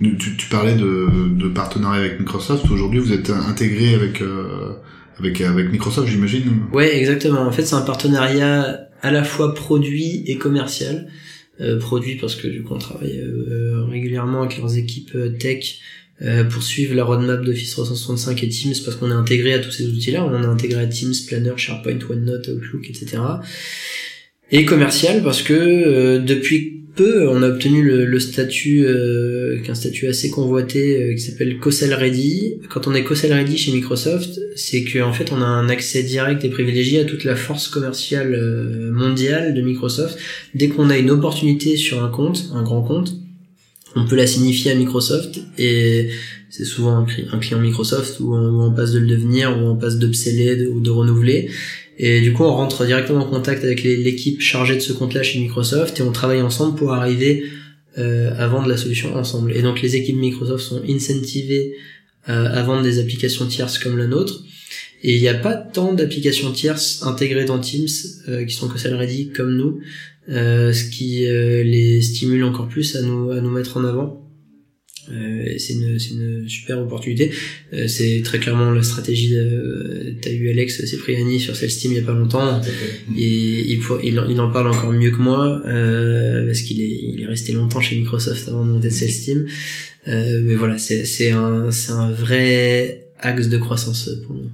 Tu, tu parlais de, de, partenariat avec Microsoft. Aujourd'hui, vous êtes intégré avec euh, avec avec Microsoft, j'imagine. Ouais, exactement. En fait, c'est un partenariat à la fois produit et commercial. Euh, produit parce que du coup, on travaille euh, régulièrement avec leurs équipes euh, tech euh, pour suivre la roadmap d'Office 365 et Teams parce qu'on est intégré à tous ces outils-là. On est intégré à Teams, Planner, SharePoint, OneNote, Outlook, etc et commercial parce que euh, depuis peu on a obtenu le, statut euh, qu'un statut assez convoité euh, qui s'appelle COSEL Ready. Quand on est COSEL Ready chez Microsoft, c'est qu'en fait on a un accès direct et privilégié à toute la force commerciale euh, mondiale de Microsoft. Dès qu'on a une opportunité sur un compte, un grand compte, on peut la signifier à Microsoft et c'est souvent un, client Microsoft où on, passe de le devenir, où on passe d'upseller ou de renouveler et du coup, on rentre directement en contact avec l'équipe chargée de ce compte-là chez Microsoft et on travaille ensemble pour arriver à vendre la solution ensemble. Et donc les équipes Microsoft sont incentivées à vendre des applications tierces comme la nôtre. Et il n'y a pas tant d'applications tierces intégrées dans Teams qui sont que celles ready comme nous, ce qui les stimule encore plus à nous à nous mettre en avant. Euh, c'est une, une, super opportunité. Euh, c'est très clairement la stratégie. De, t'as eu Alex Cipriani sur Steam il y a pas longtemps, et il, il, il, en parle encore mieux que moi euh, parce qu'il est, il est resté longtemps chez Microsoft avant de monter Steam. Euh, mais voilà, c'est, c'est un, c'est un vrai axe de croissance pour nous.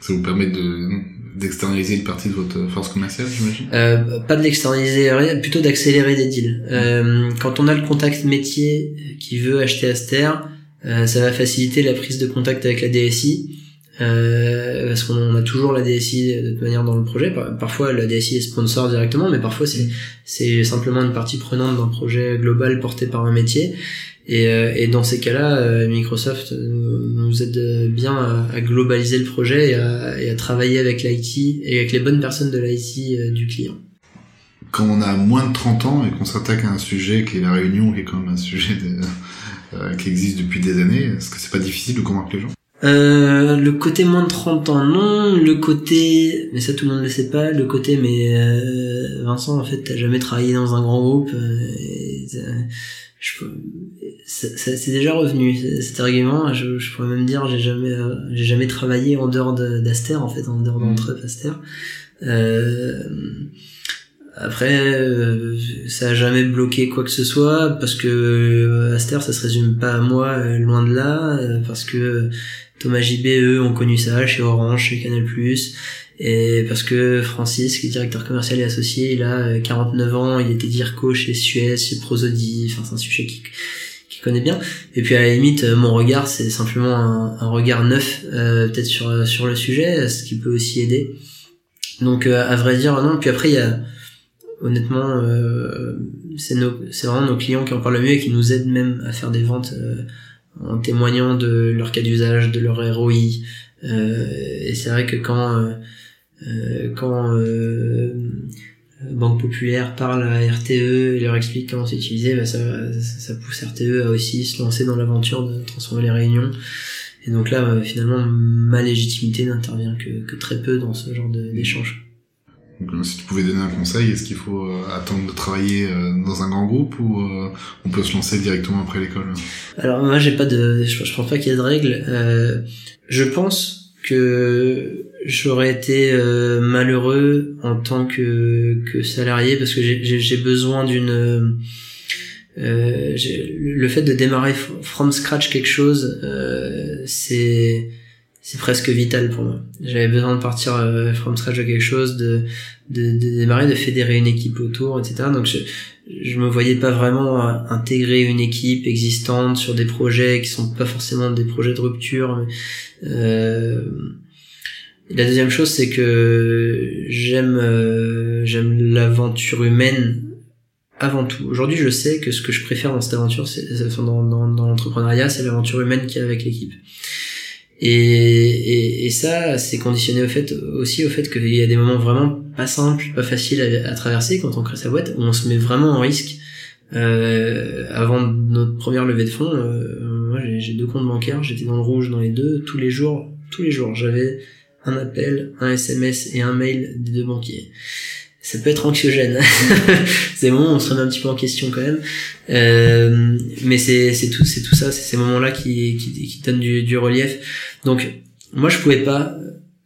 Ça vous permet de d'externaliser une partie de votre force commerciale, j'imagine? Euh, Pas de l'externaliser, plutôt d'accélérer des deals. Euh, quand on a le contact métier qui veut acheter Aster, euh, ça va faciliter la prise de contact avec la DSI. Euh, parce qu'on a toujours la DSI de toute manière dans le projet. Parfois la DSI est sponsor directement, mais parfois c'est c'est simplement une partie prenante d'un projet global porté par un métier. Et, euh, et dans ces cas-là, euh, Microsoft nous aide bien à, globaliser le projet et à, et à travailler avec l'IT et avec les bonnes personnes de l'IT euh, du client. Quand on a moins de 30 ans et qu'on s'attaque à un sujet qui est la réunion, qui est quand même un sujet qui existe depuis des années, est-ce que c'est pas difficile de convaincre les gens? Euh, le côté moins de 30 ans, non. Le côté, mais ça tout le monde ne le sait pas, le côté, mais euh, Vincent, en fait, t'as jamais travaillé dans un grand groupe. C'est déjà revenu cet argument. Je, je pourrais même dire j'ai jamais euh, j'ai jamais travaillé en dehors d'Aster en fait en dehors mmh. d'entre Aster. Euh, après, euh, ça a jamais bloqué quoi que ce soit parce que euh, Aster, ça se résume pas à moi, loin de là, parce que Thomas JB, eux, ont connu ça chez Orange, chez Canal+, et parce que Francis, qui est directeur commercial et associé, il a 49 euh, ans, il était DIRCO chez Suez, chez Prosody, enfin c'est un sujet qui qui connaît bien. Et puis à la limite, euh, mon regard, c'est simplement un, regard neuf, euh, peut-être sur sur le sujet, ce qui peut aussi aider. Donc à vrai dire, non. Puis après, il y a honnêtement, euh, c'est vraiment nos clients qui en parlent le mieux et qui nous aident même à faire des ventes en témoignant de leur cas d'usage, de leur ROI. et c'est vrai que quand euh, quand euh, Banque Populaire parle à RTE et leur explique comment c'est utilisé, bah ça, ça, pousse RTE à aussi se lancer dans l'aventure de transformer les réunions. Et donc là, euh, finalement, ma légitimité n'intervient que, que, très peu dans ce genre d'échange. Si tu pouvais donner un conseil, est-ce qu'il faut attendre de travailler dans un grand groupe ou on peut se lancer directement après l'école? Alors moi, j'ai pas de, je, pense pas qu'il y ait de règles. Euh, je pense que j'aurais été euh, malheureux en tant que, que salarié parce que j'ai besoin d'une euh, le fait de démarrer from scratch quelque chose euh, c'est c'est presque vital pour moi. J'avais besoin de partir euh, from scratch de quelque chose de, de, de démarrer de fédérer une équipe autour etc donc je je me voyais pas vraiment intégrer une équipe existante sur des projets qui sont pas forcément des projets de rupture euh, la deuxième chose, c'est que j'aime euh, j'aime l'aventure humaine avant tout. Aujourd'hui, je sais que ce que je préfère dans cette aventure, c'est dans, dans, l'entrepreneuriat, c'est l'aventure humaine qu'il y a avec l'équipe. Et, et, et, ça, c'est conditionné au fait aussi au fait qu'il y a des moments vraiment pas simples, pas faciles à, traverser quand on crée sa boîte, où on se met vraiment en risque. Euh, avant notre première levée de fonds, euh, moi j'ai deux comptes bancaires, j'étais dans le rouge dans les deux tous les jours, tous les jours. J'avais un appel, un SMS et un mail des deux banquiers. Ça peut être anxiogène. c'est bon, on se remet un petit peu en question quand même. Euh, mais c'est tout c'est tout ça, c'est ces moments-là qui, qui qui donnent du, du relief. Donc moi je pouvais pas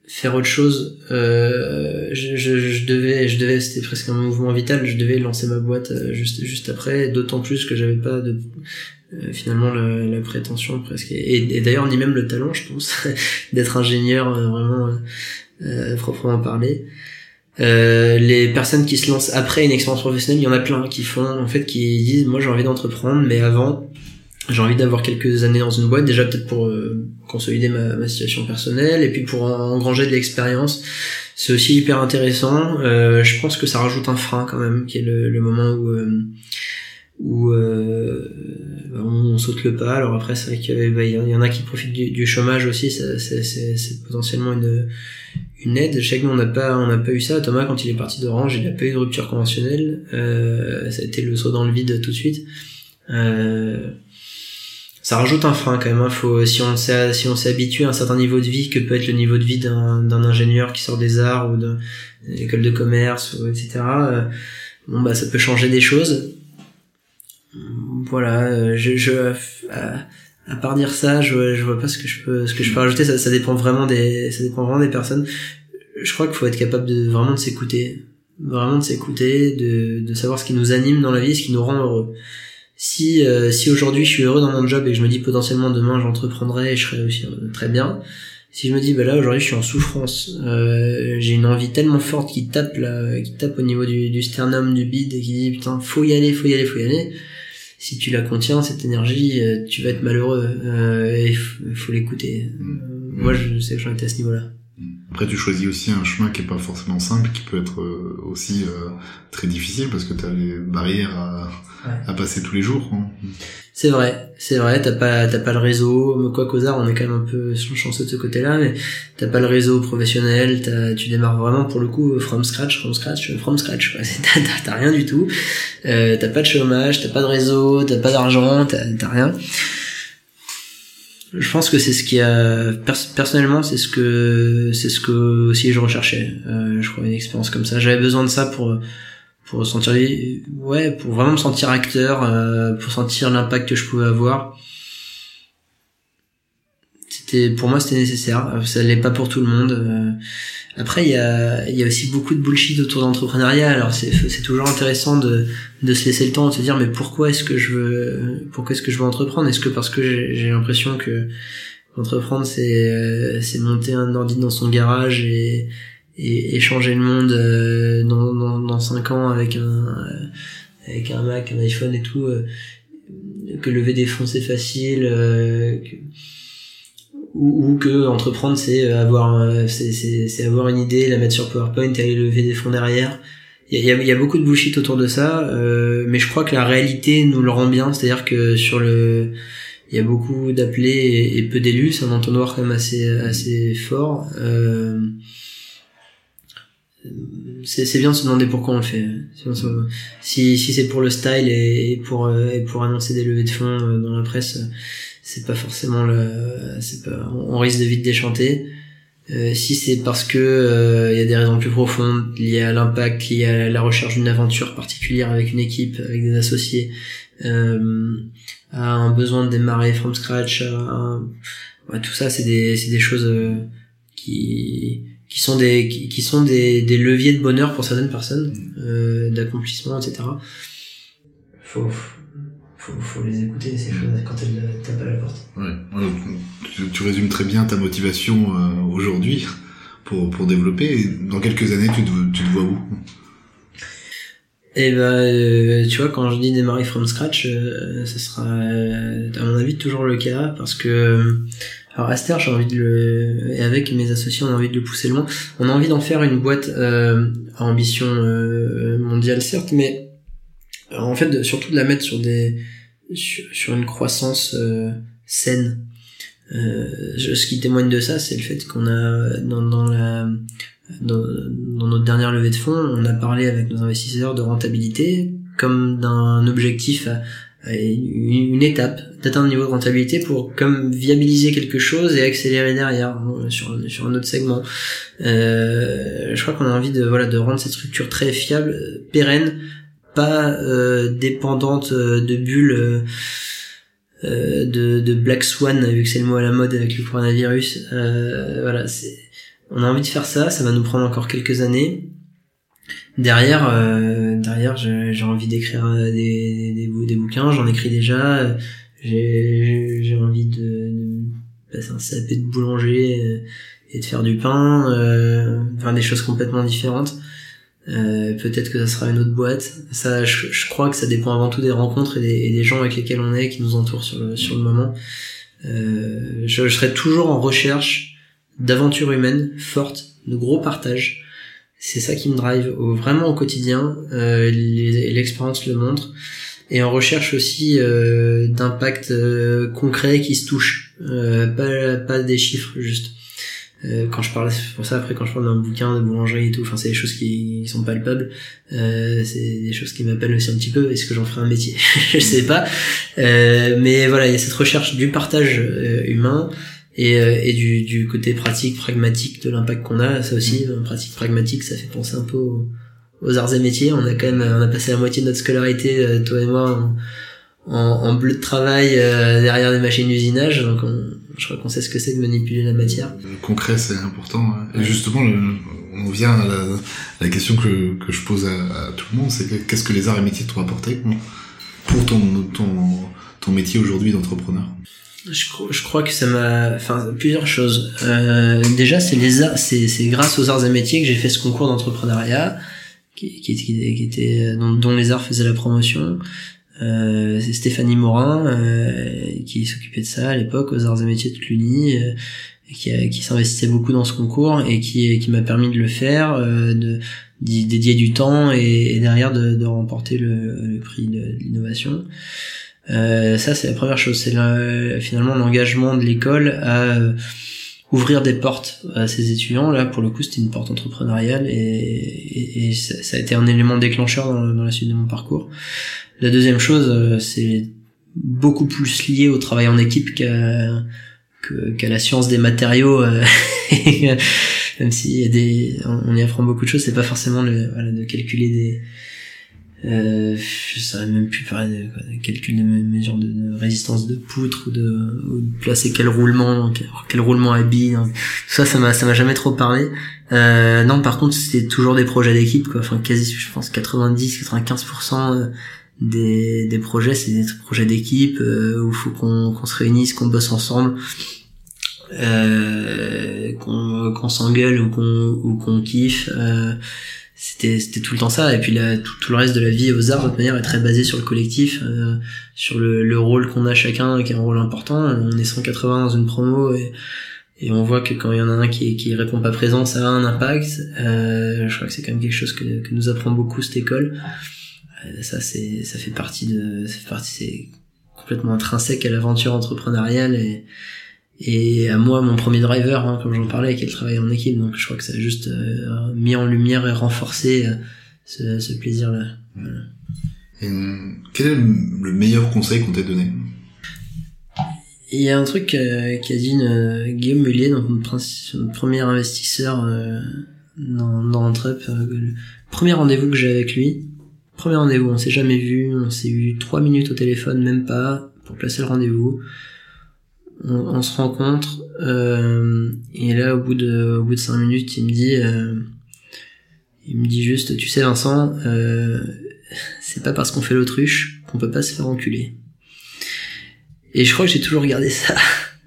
faire autre chose. Euh, je, je, je, devais, je devais, c'était presque un mouvement vital. Je devais lancer ma boîte euh, juste juste après. D'autant plus que j'avais pas de euh, finalement la, la, prétention presque et, et d'ailleurs ni même le talent je pense d'être ingénieur euh, vraiment euh, proprement parler euh, les personnes qui se lancent après une expérience professionnelle il y en a plein qui font en fait qui disent moi j'ai envie d'entreprendre mais avant j'ai envie d'avoir quelques années dans une boîte déjà peut-être pour consolider ma, ma, situation personnelle et puis pour engranger de l'expérience. C'est aussi hyper intéressant. Je pense que ça rajoute un frein quand même qui est le, le moment où où euh, on, saute le pas. Alors après, c'est vrai qu'il bah, y en a qui profitent du, chômage aussi. C'est potentiellement une, une aide. Je sais que nous, on n'a pas, pas eu ça. Thomas, quand il est parti d'Orange, il n'a pas eu de rupture conventionnelle. Euh, ça a été le saut dans le vide tout de suite. Euh, ça rajoute un frein quand même. Hein. Faut, si on s'est si on s'est habitué à un certain niveau de vie que peut être le niveau de vie d'un d'un ingénieur qui sort des arts ou d'une école de commerce ou etc. Euh, bon bah ça peut changer des choses. Voilà, euh, je, je à, à, part dire ça, je, je vois pas ce que je peux ce que je peux rajouter. Ça, ça dépend vraiment des ça dépend vraiment des personnes. Je crois qu'il faut être capable de vraiment de s'écouter, vraiment de s'écouter, de de savoir ce qui nous anime dans la vie, ce qui nous rend heureux si euh, si aujourd'hui je suis heureux dans mon job et je me dis potentiellement demain j'entreprendrai et je serai aussi euh, très bien si je me dis bah là aujourd'hui je suis en souffrance euh, j'ai une envie tellement forte qui tape là qui tape au niveau du, du sternum du bide et qui dit putain faut y aller faut y aller faut y aller si tu la contiens cette énergie tu vas être malheureux. Il faut, l'écouter. Mmh. moi je sais que j'en étais à ce niveau là après, tu choisis aussi un chemin qui est pas forcément simple, qui peut être euh, aussi euh, très difficile parce que tu as les barrières à, à, passer tous les jours. Hein. C'est vrai, c'est vrai. T'as pas, t'as pas le réseau. Quoi qu'aux arts, on est quand même un peu chanceux de ce côté-là, mais t'as pas le réseau professionnel. T'as, tu démarres vraiment pour le coup from scratch, from scratch, from scratch. T'as, t'as, rien du tout. Euh, t'as pas de chômage, t'as pas de réseau, t'as pas d'argent, t'as, t'as rien je pense que c'est ce qui a personnellement c'est ce que c'est ce que aussi je recherchais. Euh, je crois une expérience comme ça. J'avais besoin de ça pour pour sentir ouais pour vraiment me sentir acteur euh, pour sentir l'impact que je pouvais avoir c'était pour moi c'était nécessaire. Ça l'est pas pour tout le monde euh, après, il y a, y a aussi beaucoup de bullshit autour d'entrepreneuriat. Alors, c'est, c'est toujours intéressant de, de se laisser le temps de se dire, mais pourquoi est-ce que je veux, pourquoi est-ce que je veux entreprendre? Est-ce que parce que j'ai, l'impression que entreprendre, c'est, euh, c'est monter un ordi dans son garage et, et, changer le monde euh, dans, dans, dans 5 ans avec un, avec un Mac, un iPhone et tout, euh, que lever des fonds c'est facile, que, ou, ou que entreprendre c'est euh, avoir euh, c'est avoir une idée la mettre sur PowerPoint et aller lever des fonds derrière. Il y a, y a, beaucoup de bullshit autour de ça euh, mais je crois que la réalité nous le rend bien. C'est à dire que sur le il y a beaucoup d'appelés et, peu d'élus. C'est un entonnoir quand même assez assez fort. Euh, c'est bien de se demander pourquoi on le fait. Si si c'est pour le style et, pour et pour annoncer des levées de fonds dans la presse c'est pas forcément le c'est pas on risque de vite déchanter. Euh, si c'est parce que il euh, y a des raisons plus profondes liées à l'impact liées à la recherche d'une aventure particulière avec une équipe avec des associés euh, à un besoin de démarrer from scratch tout ça c'est des c'est des choses euh, qui qui sont des qui, sont des, des leviers de bonheur pour certaines personnes euh, d'accomplissement etc faut, faut, faut les écouter ces choses quand elles tapent à la porte. Ouais, tu, résumes très bien ta motivation euh, aujourd'hui pour, pour développer. Dans quelques années, tu te, tu te vois où? Eh ben, euh, tu vois, quand je dis démarrer from scratch, euh, ce sera, à mon avis, toujours le cas parce que alors Aster, j'ai envie de le et avec mes associés, on a envie de le pousser loin. On a envie d'en faire une boîte à ambition mondiale, certes, mais en fait, surtout de la mettre sur des sur, une croissance euh, saine. Euh, ce qui témoigne de ça, c'est le fait qu'on a dans, dans la dans, dans, notre dernière levée de fonds, on a parlé avec nos investisseurs de rentabilité comme d'un objectif à, une étape d'atteindre un niveau de rentabilité pour comme viabiliser quelque chose et accélérer derrière hein, sur sur un autre segment. Euh, je crois qu'on a envie de voilà de rendre cette structure très fiable, pérenne, euh, dépendante euh, de bulles euh, de, de Black Swan vu que c'est le mot à la mode avec le coronavirus voilà c'est on a envie de faire ça ça va nous prendre encore quelques années. Derrière derrière j'ai envie d'écrire des, des, des, bouquins j'en écris déjà j'ai envie de, de passer un CAP de boulanger et de faire du pain euh, faire des choses complètement différentes euh, peut-être que ça sera une autre boîte. Ça, je, crois que ça dépend avant tout des rencontres et des, gens avec lesquels on est, qui nous entourent sur le, sur le moment. Euh, je, serai toujours en recherche d'aventures humaines fortes, de gros partages. C'est ça qui me drive vraiment au quotidien. Euh, L'expérience le montre. Et en recherche aussi euh, d'impact euh, concret qui se touche, pas, pas des chiffres juste. Euh, quand je parle pour ça après quand je parle d'un bouquin de boulangerie et tout enfin c'est des choses qui, sont palpables euh, c'est des choses qui m'appellent aussi un petit peu est-ce que j'en ferai un métier? Je sais pas. Euh, mais voilà il y a cette recherche du partage euh, humain et, euh, et du, du côté pratique pragmatique de l'impact qu'on a. Ça aussi mmh. pratique pragmatique ça fait penser un peu aux, aux, arts et métiers. On a quand même on a passé la moitié de notre scolarité toi et moi en, en, bleu de travail derrière des machines d'usinage. Donc on, je crois qu'on sait ce que c'est de manipuler la matière. Le concret, c'est important. Et justement, on vient à la, question que, que, je pose à, tout le monde, c'est qu'est-ce que les arts et métiers t'ont apporté pour ton, ton, ton métier aujourd'hui d'entrepreneur? Je, je, crois que ça m'a, enfin, plusieurs choses. Euh, déjà, c'est les arts, c'est, c'est grâce aux arts et métiers que j'ai fait ce concours d'entrepreneuriat, qui, qui, qui, était, dont, dont, les arts faisaient la promotion. Euh, c'est Stéphanie Morin euh, qui s'occupait de ça à l'époque aux arts et métiers de Cluny euh, qui, qui s'investissait beaucoup dans ce concours et qui, qui m'a permis de le faire de d'y dédier du temps et, derrière de, de remporter le, le, prix de, l'innovation. Ça c'est la première chose. C'est finalement l'engagement de l'école à ouvrir des portes à ces étudiants. Là pour le coup c'était une porte entrepreneuriale et, et, ça, ça, a été un élément déclencheur dans la suite de mon parcours la deuxième chose, euh, c'est beaucoup plus lié au travail en équipe qu'à la science des matériaux. Euh, même s'il y a des, on y apprend beaucoup de choses, c'est pas forcément le, voilà, de calculer des, euh, je saurais même plus parler de, calcul de mesures de, résistance de poutre ou de, ou de placer quel roulement, quel, roulement habille. Hein. Ça, ça m'a, ça m'a jamais trop parlé. Euh, non, par contre, c'était toujours des projets d'équipe, quoi. Enfin, quasi, je pense, 90, 95% des, des projets, c'est des projets d'équipe euh, où faut qu'on qu'on se réunisse, qu'on bosse ensemble, euh, qu'on qu'on s'engueule ou qu'on ou qu'on kiffe. Euh, c'était c'était tout le temps ça. Et puis là, tout, tout, le reste de la vie aux arts de toute manière est très basé sur le collectif euh, sur le, le rôle qu'on a chacun qui est un rôle important. On est 180 dans une promo et et on voit que quand il y en a un qui qui répond pas présent ça a un impact. Euh, je crois que c'est quand même quelque chose que, que nous apprend beaucoup cette école ça c'est ça fait partie de ça fait partie c'est complètement intrinsèque à l'aventure entrepreneuriale et et à moi mon premier driver hein, comme j'en parlais qui est le travail en équipe. Donc je crois que ça a juste euh, mis en lumière et renforcé euh, ce, ce plaisir là quel est le meilleur conseil qu'on t'ait donné? Il y a un truc qu'a dit une, Guillaume Mullier donc notre, premier investisseur dans, dans Entrep le premier rendez-vous que j'ai avec lui Premier rendez-vous, on s'est jamais vu, on s'est eu trois minutes au téléphone, même pas, pour placer le rendez-vous. On, se rencontre, euh, et là, au bout de, au bout de cinq minutes, il me dit, euh, il me dit juste, tu sais, Vincent, euh, c'est pas parce qu'on fait l'autruche qu'on peut pas se faire enculer. Et je crois que j'ai toujours gardé ça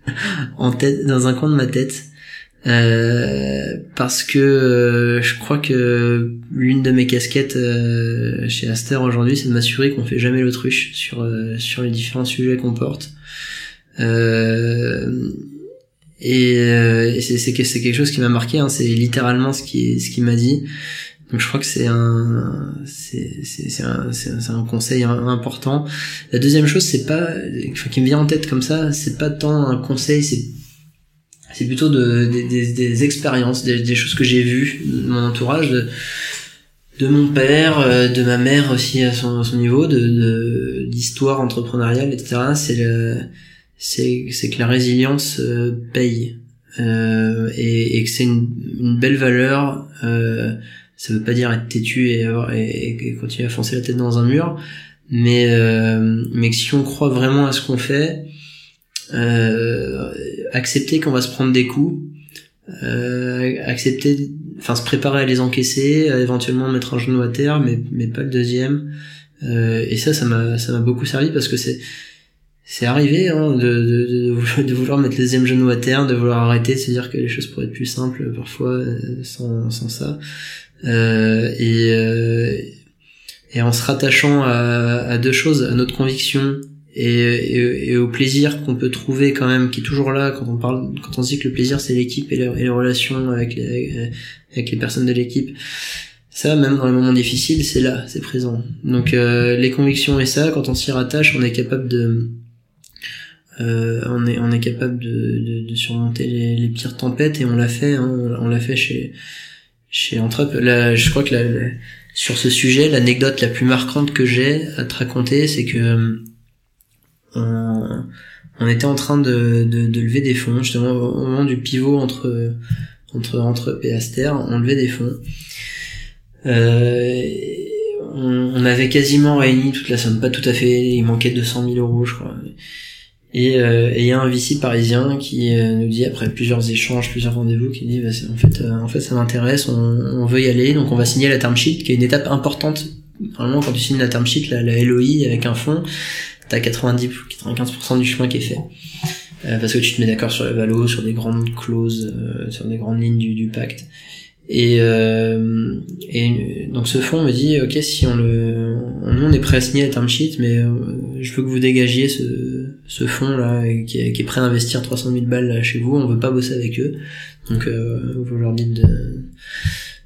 en tête, dans un coin de ma tête. Euh, parce que euh, je crois que l'une de mes casquettes euh, chez Aster aujourd'hui, c'est de m'assurer qu'on fait jamais l'autruche sur sur les différents sujets qu'on porte. et, et c'est c'est quelque chose qui m'a marqué. Hein, c'est littéralement ce qui ce qu'il m'a dit. Donc je crois que c'est un c'est un un conseil important. La deuxième chose, c'est pas enfin, qui me vient en tête comme ça, c'est pas tant un conseil, c'est c'est plutôt de, des, des expériences, des, des, choses que j'ai vues de mon entourage, de, de mon père, euh, de ma mère aussi à son, son niveau, de d'histoire entrepreneuriale, etc. C'est c'est, c'est que la résilience euh, paye euh, et, et, que c'est une, une, belle valeur. Euh, ça veut pas dire être têtu et, avoir, et, et, continuer à foncer la tête dans un mur, mais euh, mais que si on croit vraiment à ce qu'on fait, euh, accepter qu'on va se prendre des coups, euh, accepter, enfin se préparer à les encaisser, éventuellement mettre un genou à terre, mais mais pas le deuxième. Euh, et ça, ça m'a ça m'a beaucoup servi parce que c'est c'est arrivé hein, de, de, de, vouloir mettre le deuxième genou à terre, de vouloir arrêter, de se dire que les choses pourraient être plus simples parfois euh, sans, sans ça. Euh, et, euh, et en se rattachant à, à, deux choses, à notre conviction et, et, au plaisir qu'on peut trouver quand même qui est toujours là quand on parle quand on dit que le plaisir c'est l'équipe et, les relations avec les avec les personnes de l'équipe ça même dans les moments difficiles c'est là c'est présent donc euh, les convictions et ça quand on s'y rattache on est capable de on est on est capable de, de, surmonter les, pires tempêtes et on l'a fait. Hein, on l'a fait chez chez Entrep. Là, je crois que la, sur ce sujet, l'anecdote la plus marquante que j'ai à te raconter, c'est que on, on, était en train de, de, de, lever des fonds justement au moment du pivot entre entre entre et Aster, on levait des fonds. Euh, on, avait quasiment réuni toute la somme, pas tout à fait, il manquait 200 000 euros je crois. Euh, et il y a un VC parisien qui euh, nous dit après plusieurs échanges, plusieurs rendez-vous, qui dit bah, en fait euh, en fait ça m'intéresse, on, on, veut y aller, donc on va signer la term sheet, qui est une étape importante. Normalement quand tu signes la term sheet, la, la LOI avec un fonds, t'as 90 95% du chemin qui est fait. parce que tu te mets d'accord sur les valos, sur des grandes clauses, sur des grandes lignes du, du pacte. Et, euh, et donc ce fonds me dit ok si on le nous on est prêt à signer la term sheet mais euh, je veux que vous dégagiez ce, ce fonds là qui est, prêt à investir 300 000 balles là, chez vous on veut pas bosser avec eux donc euh, vous leur dites de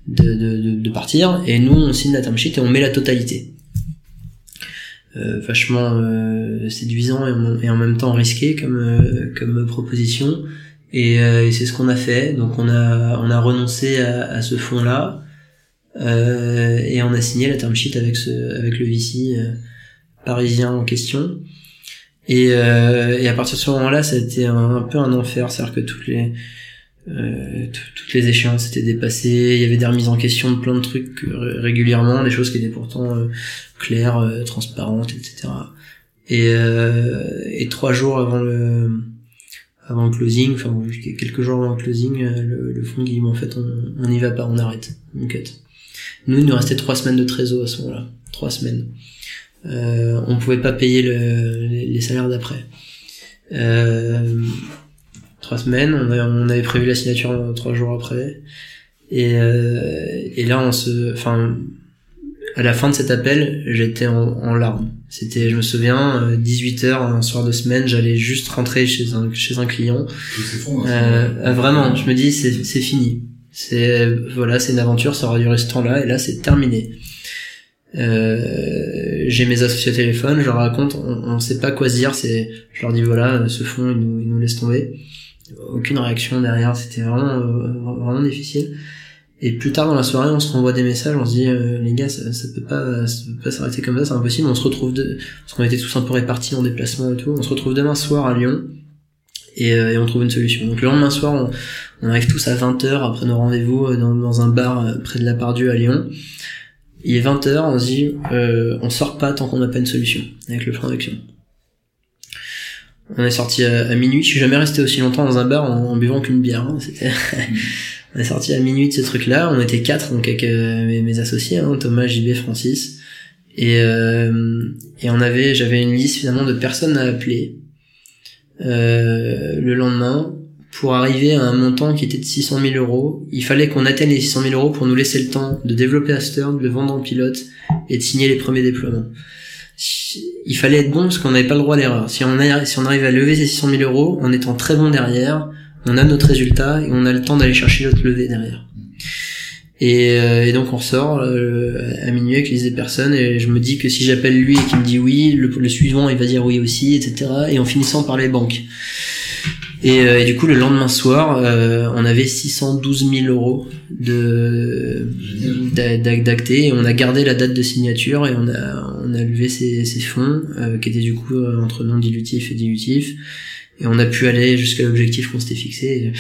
de, de, de, partir et nous on signe la term sheet et on met la totalité euh, vachement euh, séduisant et en, même temps risqué comme euh, comme proposition et, euh, et c'est ce qu'on a fait. Donc on a on a renoncé à, à ce fonds-là euh, et on a signé la term sheet avec ce avec le VC euh, parisien en question. Et, euh, et à partir de ce moment-là, ça a été un, un peu un enfer, c'est-à-dire que toutes les euh, toutes les échéances étaient dépassées, il y avait des remises en question de plein de trucs régulièrement, des choses qui étaient pourtant claires, transparentes, etc. Et, et trois jours avant le avant le closing, enfin quelques jours avant le closing, euh, le, le fonds dit en fait on n'y va pas, on arrête, on cut. Nous il nous restait trois semaines de trésor à ce moment-là, trois semaines. Euh, on pouvait pas payer le, les, salaires d'après. Euh, trois semaines, on, on, avait prévu la signature trois jours après. Et, euh, et là on se, enfin à la fin de cet appel, j'étais en, en, larmes. C'était, je me souviens, 18 euh, un soir de semaine, j'allais juste rentrer chez un chez un client. Euh, euh, vraiment, je me dis c'est c'est fini. C'est voilà, c'est une aventure, ça aura duré ce temps-là et là c'est terminé. Euh, j'ai mes associés au téléphone, je leur raconte, on, on sait pas quoi se dire, c'est, je leur dis voilà, ce fond il nous, il nous laisse tomber. Aucune réaction derrière, c'était vraiment vraiment difficile. Et plus tard dans la soirée, on se renvoie des messages, on se dit euh, les gars, ça, ça peut pas, ça peut s'arrêter comme ça, c'est impossible. On se retrouve de, parce qu'on était tous un peu répartis en déplacement et tout. On se retrouve demain soir à Lyon et, euh, on trouve une solution. Donc le lendemain soir, on, arrive tous à 20h après nos rendez-vous euh, dans, un bar près de la Pardieu à Lyon. Il est 20h, on se dit euh, on sort pas tant qu'on n'a pas une solution avec le plan d'action. On est sorti à, minuit. Je suis jamais resté aussi longtemps dans un bar en, buvant qu'une bière. Hein. C'était On est sorti à minuit de ce truc-là. On était quatre, donc avec euh, mes, associés, hein, Thomas, JB, Francis. Et, euh, et on avait, j'avais une liste finalement de personnes à appeler euh, le lendemain pour arriver à un montant qui était de 600 000 euros. Il fallait qu'on atteigne les 600 000 euros pour nous laisser le temps de développer Aster, de le vendre en pilote et de signer les premiers déploiements. Il fallait être bon parce qu'on n'avait pas le droit d'erreur. Si on, si on arrive à lever ces 600 000 euros en étant très bon derrière, on a notre résultat et on a le temps d'aller chercher l'autre levée derrière. Et, euh, et, donc on ressort euh, à minuit avec les personnes et je me dis que si j'appelle lui et qu'il me dit oui, le, suivant il va dire oui aussi, etc. Et en finissant par les banques. Et, euh, du coup le lendemain soir, on avait 612 000 euros de d'acté on a gardé la date de signature et on a on a levé ces, ces fonds qui étaient du coup entre non dilutif et dilutif et on a pu aller jusqu'à l'objectif qu'on s'était fixé.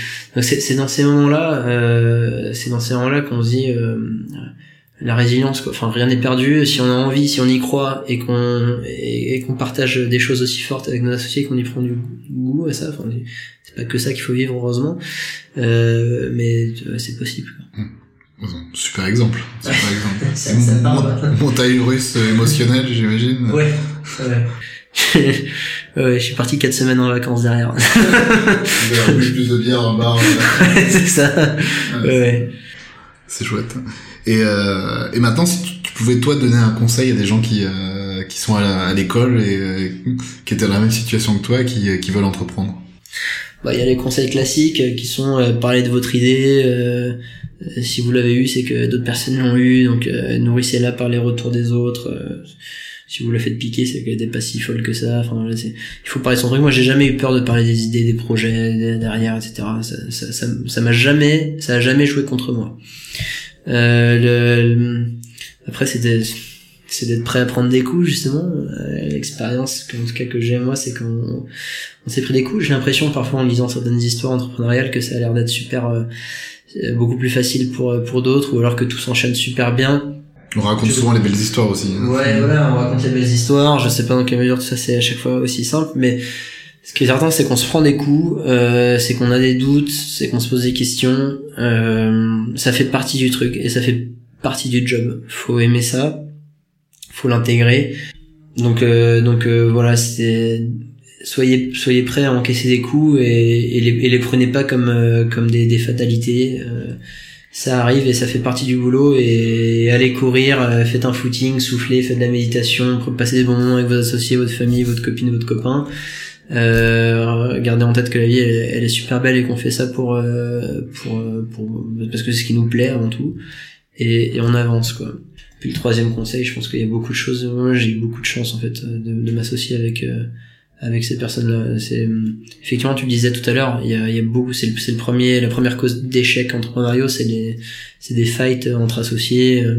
C'est dans ces moments-là, euh, c'est dans ces moments-là qu'on se dit euh, la résilience. Quoi. Enfin, rien n'est perdu. Si on a envie, si on y croit et qu'on et, qu'on partage des choses aussi fortes avec nos associés, qu'on y prend du goût à ça. Enfin, c'est pas que ça qu'il faut vivre heureusement, euh, mais c'est possible. Quoi. Mmh. Super exemple. Super exemple. ça, ça montagne russe émotionnelle, j'imagine. Ouais. ouais. ouais, je suis parti quatre semaines en vacances derrière. plus de bière en bar. c'est ça. Ouais. C'est chouette. Et, euh, et maintenant, si tu, pouvais toi donner un conseil à des gens qui euh, qui sont à l'école et euh, qui étaient dans la même situation que toi, qui qui veulent entreprendre? Bah, il y a les conseils classiques qui sont euh, parler de votre idée. Euh, si vous l'avez eu, c'est que d'autres personnes l'ont eu, donc nourrissez-la par les retours des autres si vous la faites piquer, c'est qu'elle était pas si folle que ça. Enfin, là, il faut parler de son truc. Moi, j'ai jamais eu peur de parler des idées, des projets derrière, etc. Ça, ça, ça m'a jamais, ça a jamais joué contre moi. Euh, le, après, c'était, c'est d'être prêt à prendre des coups justement. Euh, l'expérience, en tout cas que j'ai moi, c'est quand on, s'est pris des coups. J'ai l'impression parfois en lisant certaines histoires entrepreneuriales que ça a l'air d'être super, euh, beaucoup plus facile pour pour d'autres, ou alors que tout s'enchaîne super bien on raconte souvent les belles histoires aussi. Hein. Ouais, voilà, on raconte les belles histoires. Je sais pas dans quelle mesure tout ça c'est à chaque fois aussi simple, mais ce qui est certain, c'est qu'on se prend des coups, euh, c'est qu'on a des doutes, c'est qu'on se pose des questions. Euh, ça fait partie du truc et ça fait partie du job. Faut aimer ça, faut l'intégrer. Donc, euh, donc euh, voilà, soyez soyez prêts à encaisser des coups et, et, les, et les prenez pas comme euh, comme des, des fatalités ça arrive et ça fait partie du boulot et allez courir, euh, faites un footing, soufflez, faites de la méditation, passez des bons moments avec vos associés, votre famille, votre copine, votre copain. Euh, gardez en tête que la vie elle, est super belle et qu'on fait ça pour, euh, pour, pour parce que c'est ce qui nous plaît avant tout et, et on avance quoi. Puis le troisième conseil, je pense qu'il y a beaucoup de choses. Moi j'ai eu beaucoup de chance en fait de, de m'associer avec avec ces personnes-là. C'est effectivement, tu le disais tout à l'heure, il y a, il y a beaucoup. C'est le, le premier, la première cause d'échec entrepreneuriaux, c'est des, c'est des fights entre associés. Euh,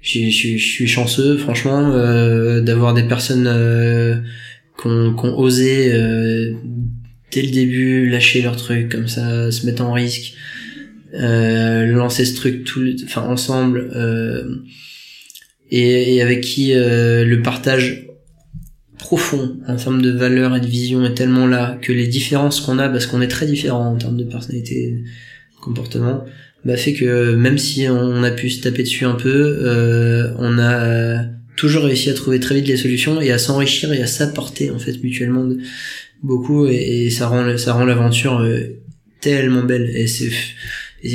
je, je, je suis chanceux, franchement, euh, d'avoir des personnes euh, qui ont osé euh, dès le début lâcher leur truc comme ça, se mettre en risque, euh, lancer ce truc tout, enfin ensemble, et, et, avec qui le partage profond en termes de valeur et de vision est tellement là que les différences qu'on a, parce qu'on est très différents en termes de personnalité, comportement, bah fait que même si on a pu se taper dessus un peu, euh, on a toujours réussi à trouver très vite les solutions et à s'enrichir et à s'apporter en fait mutuellement beaucoup et, ça rend ça rend l'aventure euh, tellement belle et c'est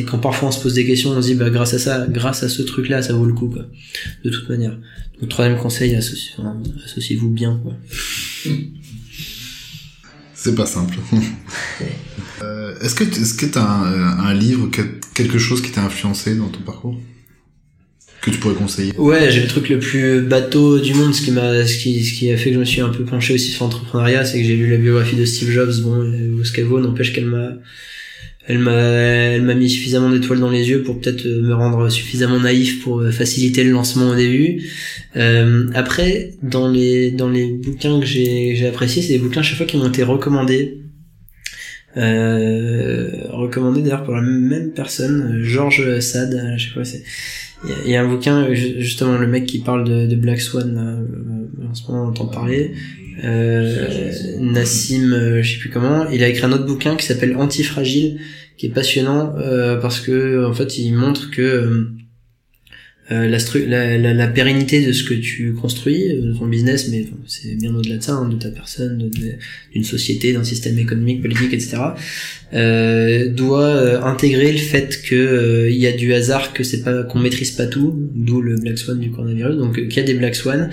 quand parfois on se pose des questions, on se dit bah grâce à ça, grâce à ce truc là, ça vaut le coup quoi. De toute manière. Donc troisième conseil, associez-vous bien quoi. C'est pas simple. euh, est-ce que est-ce que t'as un, un livre, quelque chose qui t'a influencé dans ton parcours? Tu pourrais conseiller Ouais, j'ai le truc le plus bateau du monde, ce qui m'a, ce qui, ce qui a fait que je me suis un peu penché aussi sur l'entrepreneuriat, c'est que j'ai lu la biographie de Steve Jobs. Bon, euh, ce qu'elle vaut? N'empêche qu'elle m'a elle m'a elle m'a mis suffisamment d'étoiles dans les yeux pour peut-être euh, me rendre suffisamment naïf pour euh, faciliter le lancement au début. Euh, après, dans les dans les bouquins que j'ai j'ai appréciés, c'est des bouquins chaque fois qui m'ont été recommandés. Euh, recommandés d'ailleurs pour la même personne, Georges Sade, je sais pas c'est il y, a un bouquin justement le mec qui parle de, de Black Swan en ce moment on entend parler euh, Nassim je sais plus comment. Il a écrit un autre bouquin qui s'appelle Antifragile qui est passionnant euh, parce que en fait il montre que euh, euh la, la, la, pérennité de ce que tu construis, euh, de ton business, mais c'est bien au-delà de ça, hein, de ta personne, d'une société, d'un système économique, politique, etc., euh, doit intégrer le fait que il y a du hasard, que c'est pas qu'on maîtrise pas tout, d'où le black swan du coronavirus, donc qu'il y a des black swans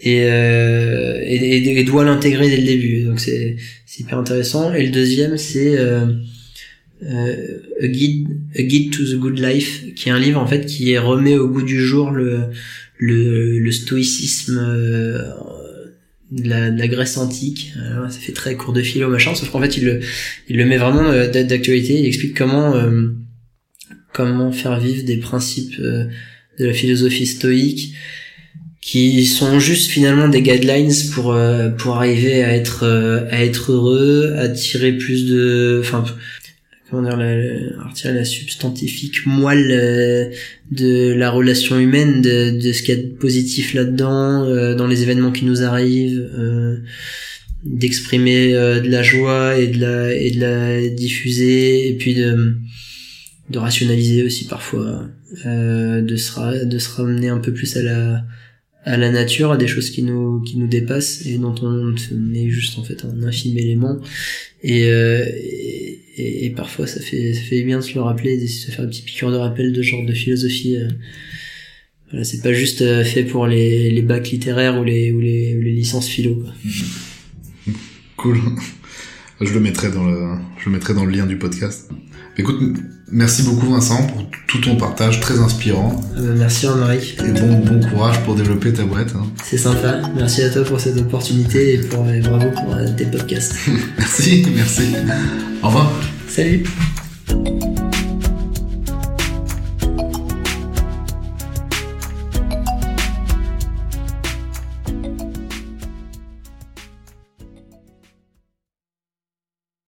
et, et, et, doit l'intégrer dès le début. Donc c'est hyper intéressant. Et le deuxième, c'est euh, a, Guide, a Guide to the Good Life, qui est un livre en fait qui remet au goût du jour le, le, le stoïcisme euh, de, la, de, la, Grèce antique. Alors, ça fait très court de philo machin, sauf qu'en fait il le, il le met vraiment euh, d'actualité. Il explique comment euh, comment faire vivre des principes de la philosophie stoïque qui sont juste finalement des guidelines pour pour arriver à être à être heureux, à tirer plus de enfin comment dire, la, retirer la substantifique moelle euh, de la relation humaine, de, de ce qu'il y a de positif là-dedans, euh, dans les événements qui nous arrivent, euh, d'exprimer de la joie et de la et de la diffuser, et puis de de rationaliser aussi parfois, de se de se ramener un peu plus à la à la nature, à des choses qui nous qui nous dépassent et dont on est juste en fait un infime élément. Et, et, et, parfois ça fait ça fait bien de se le rappeler de se faire un petit piqûre de rappel de genre de philosophie euh. voilà c'est pas juste euh, fait pour les, les bacs littéraires ou les ou les, les licences philo quoi. cool Je le mettrai dans le, je le mettrai dans le lien du podcast. Écoute, merci beaucoup Vincent pour tout ton partage très inspirant. Euh, merci Jean-Marie. Et bon, bon courage pour développer ta boîte. hein. C'est sympa. Merci à toi pour cette opportunité et, pour, et bravo pour euh, tes podcasts. merci, merci. Au revoir. Salut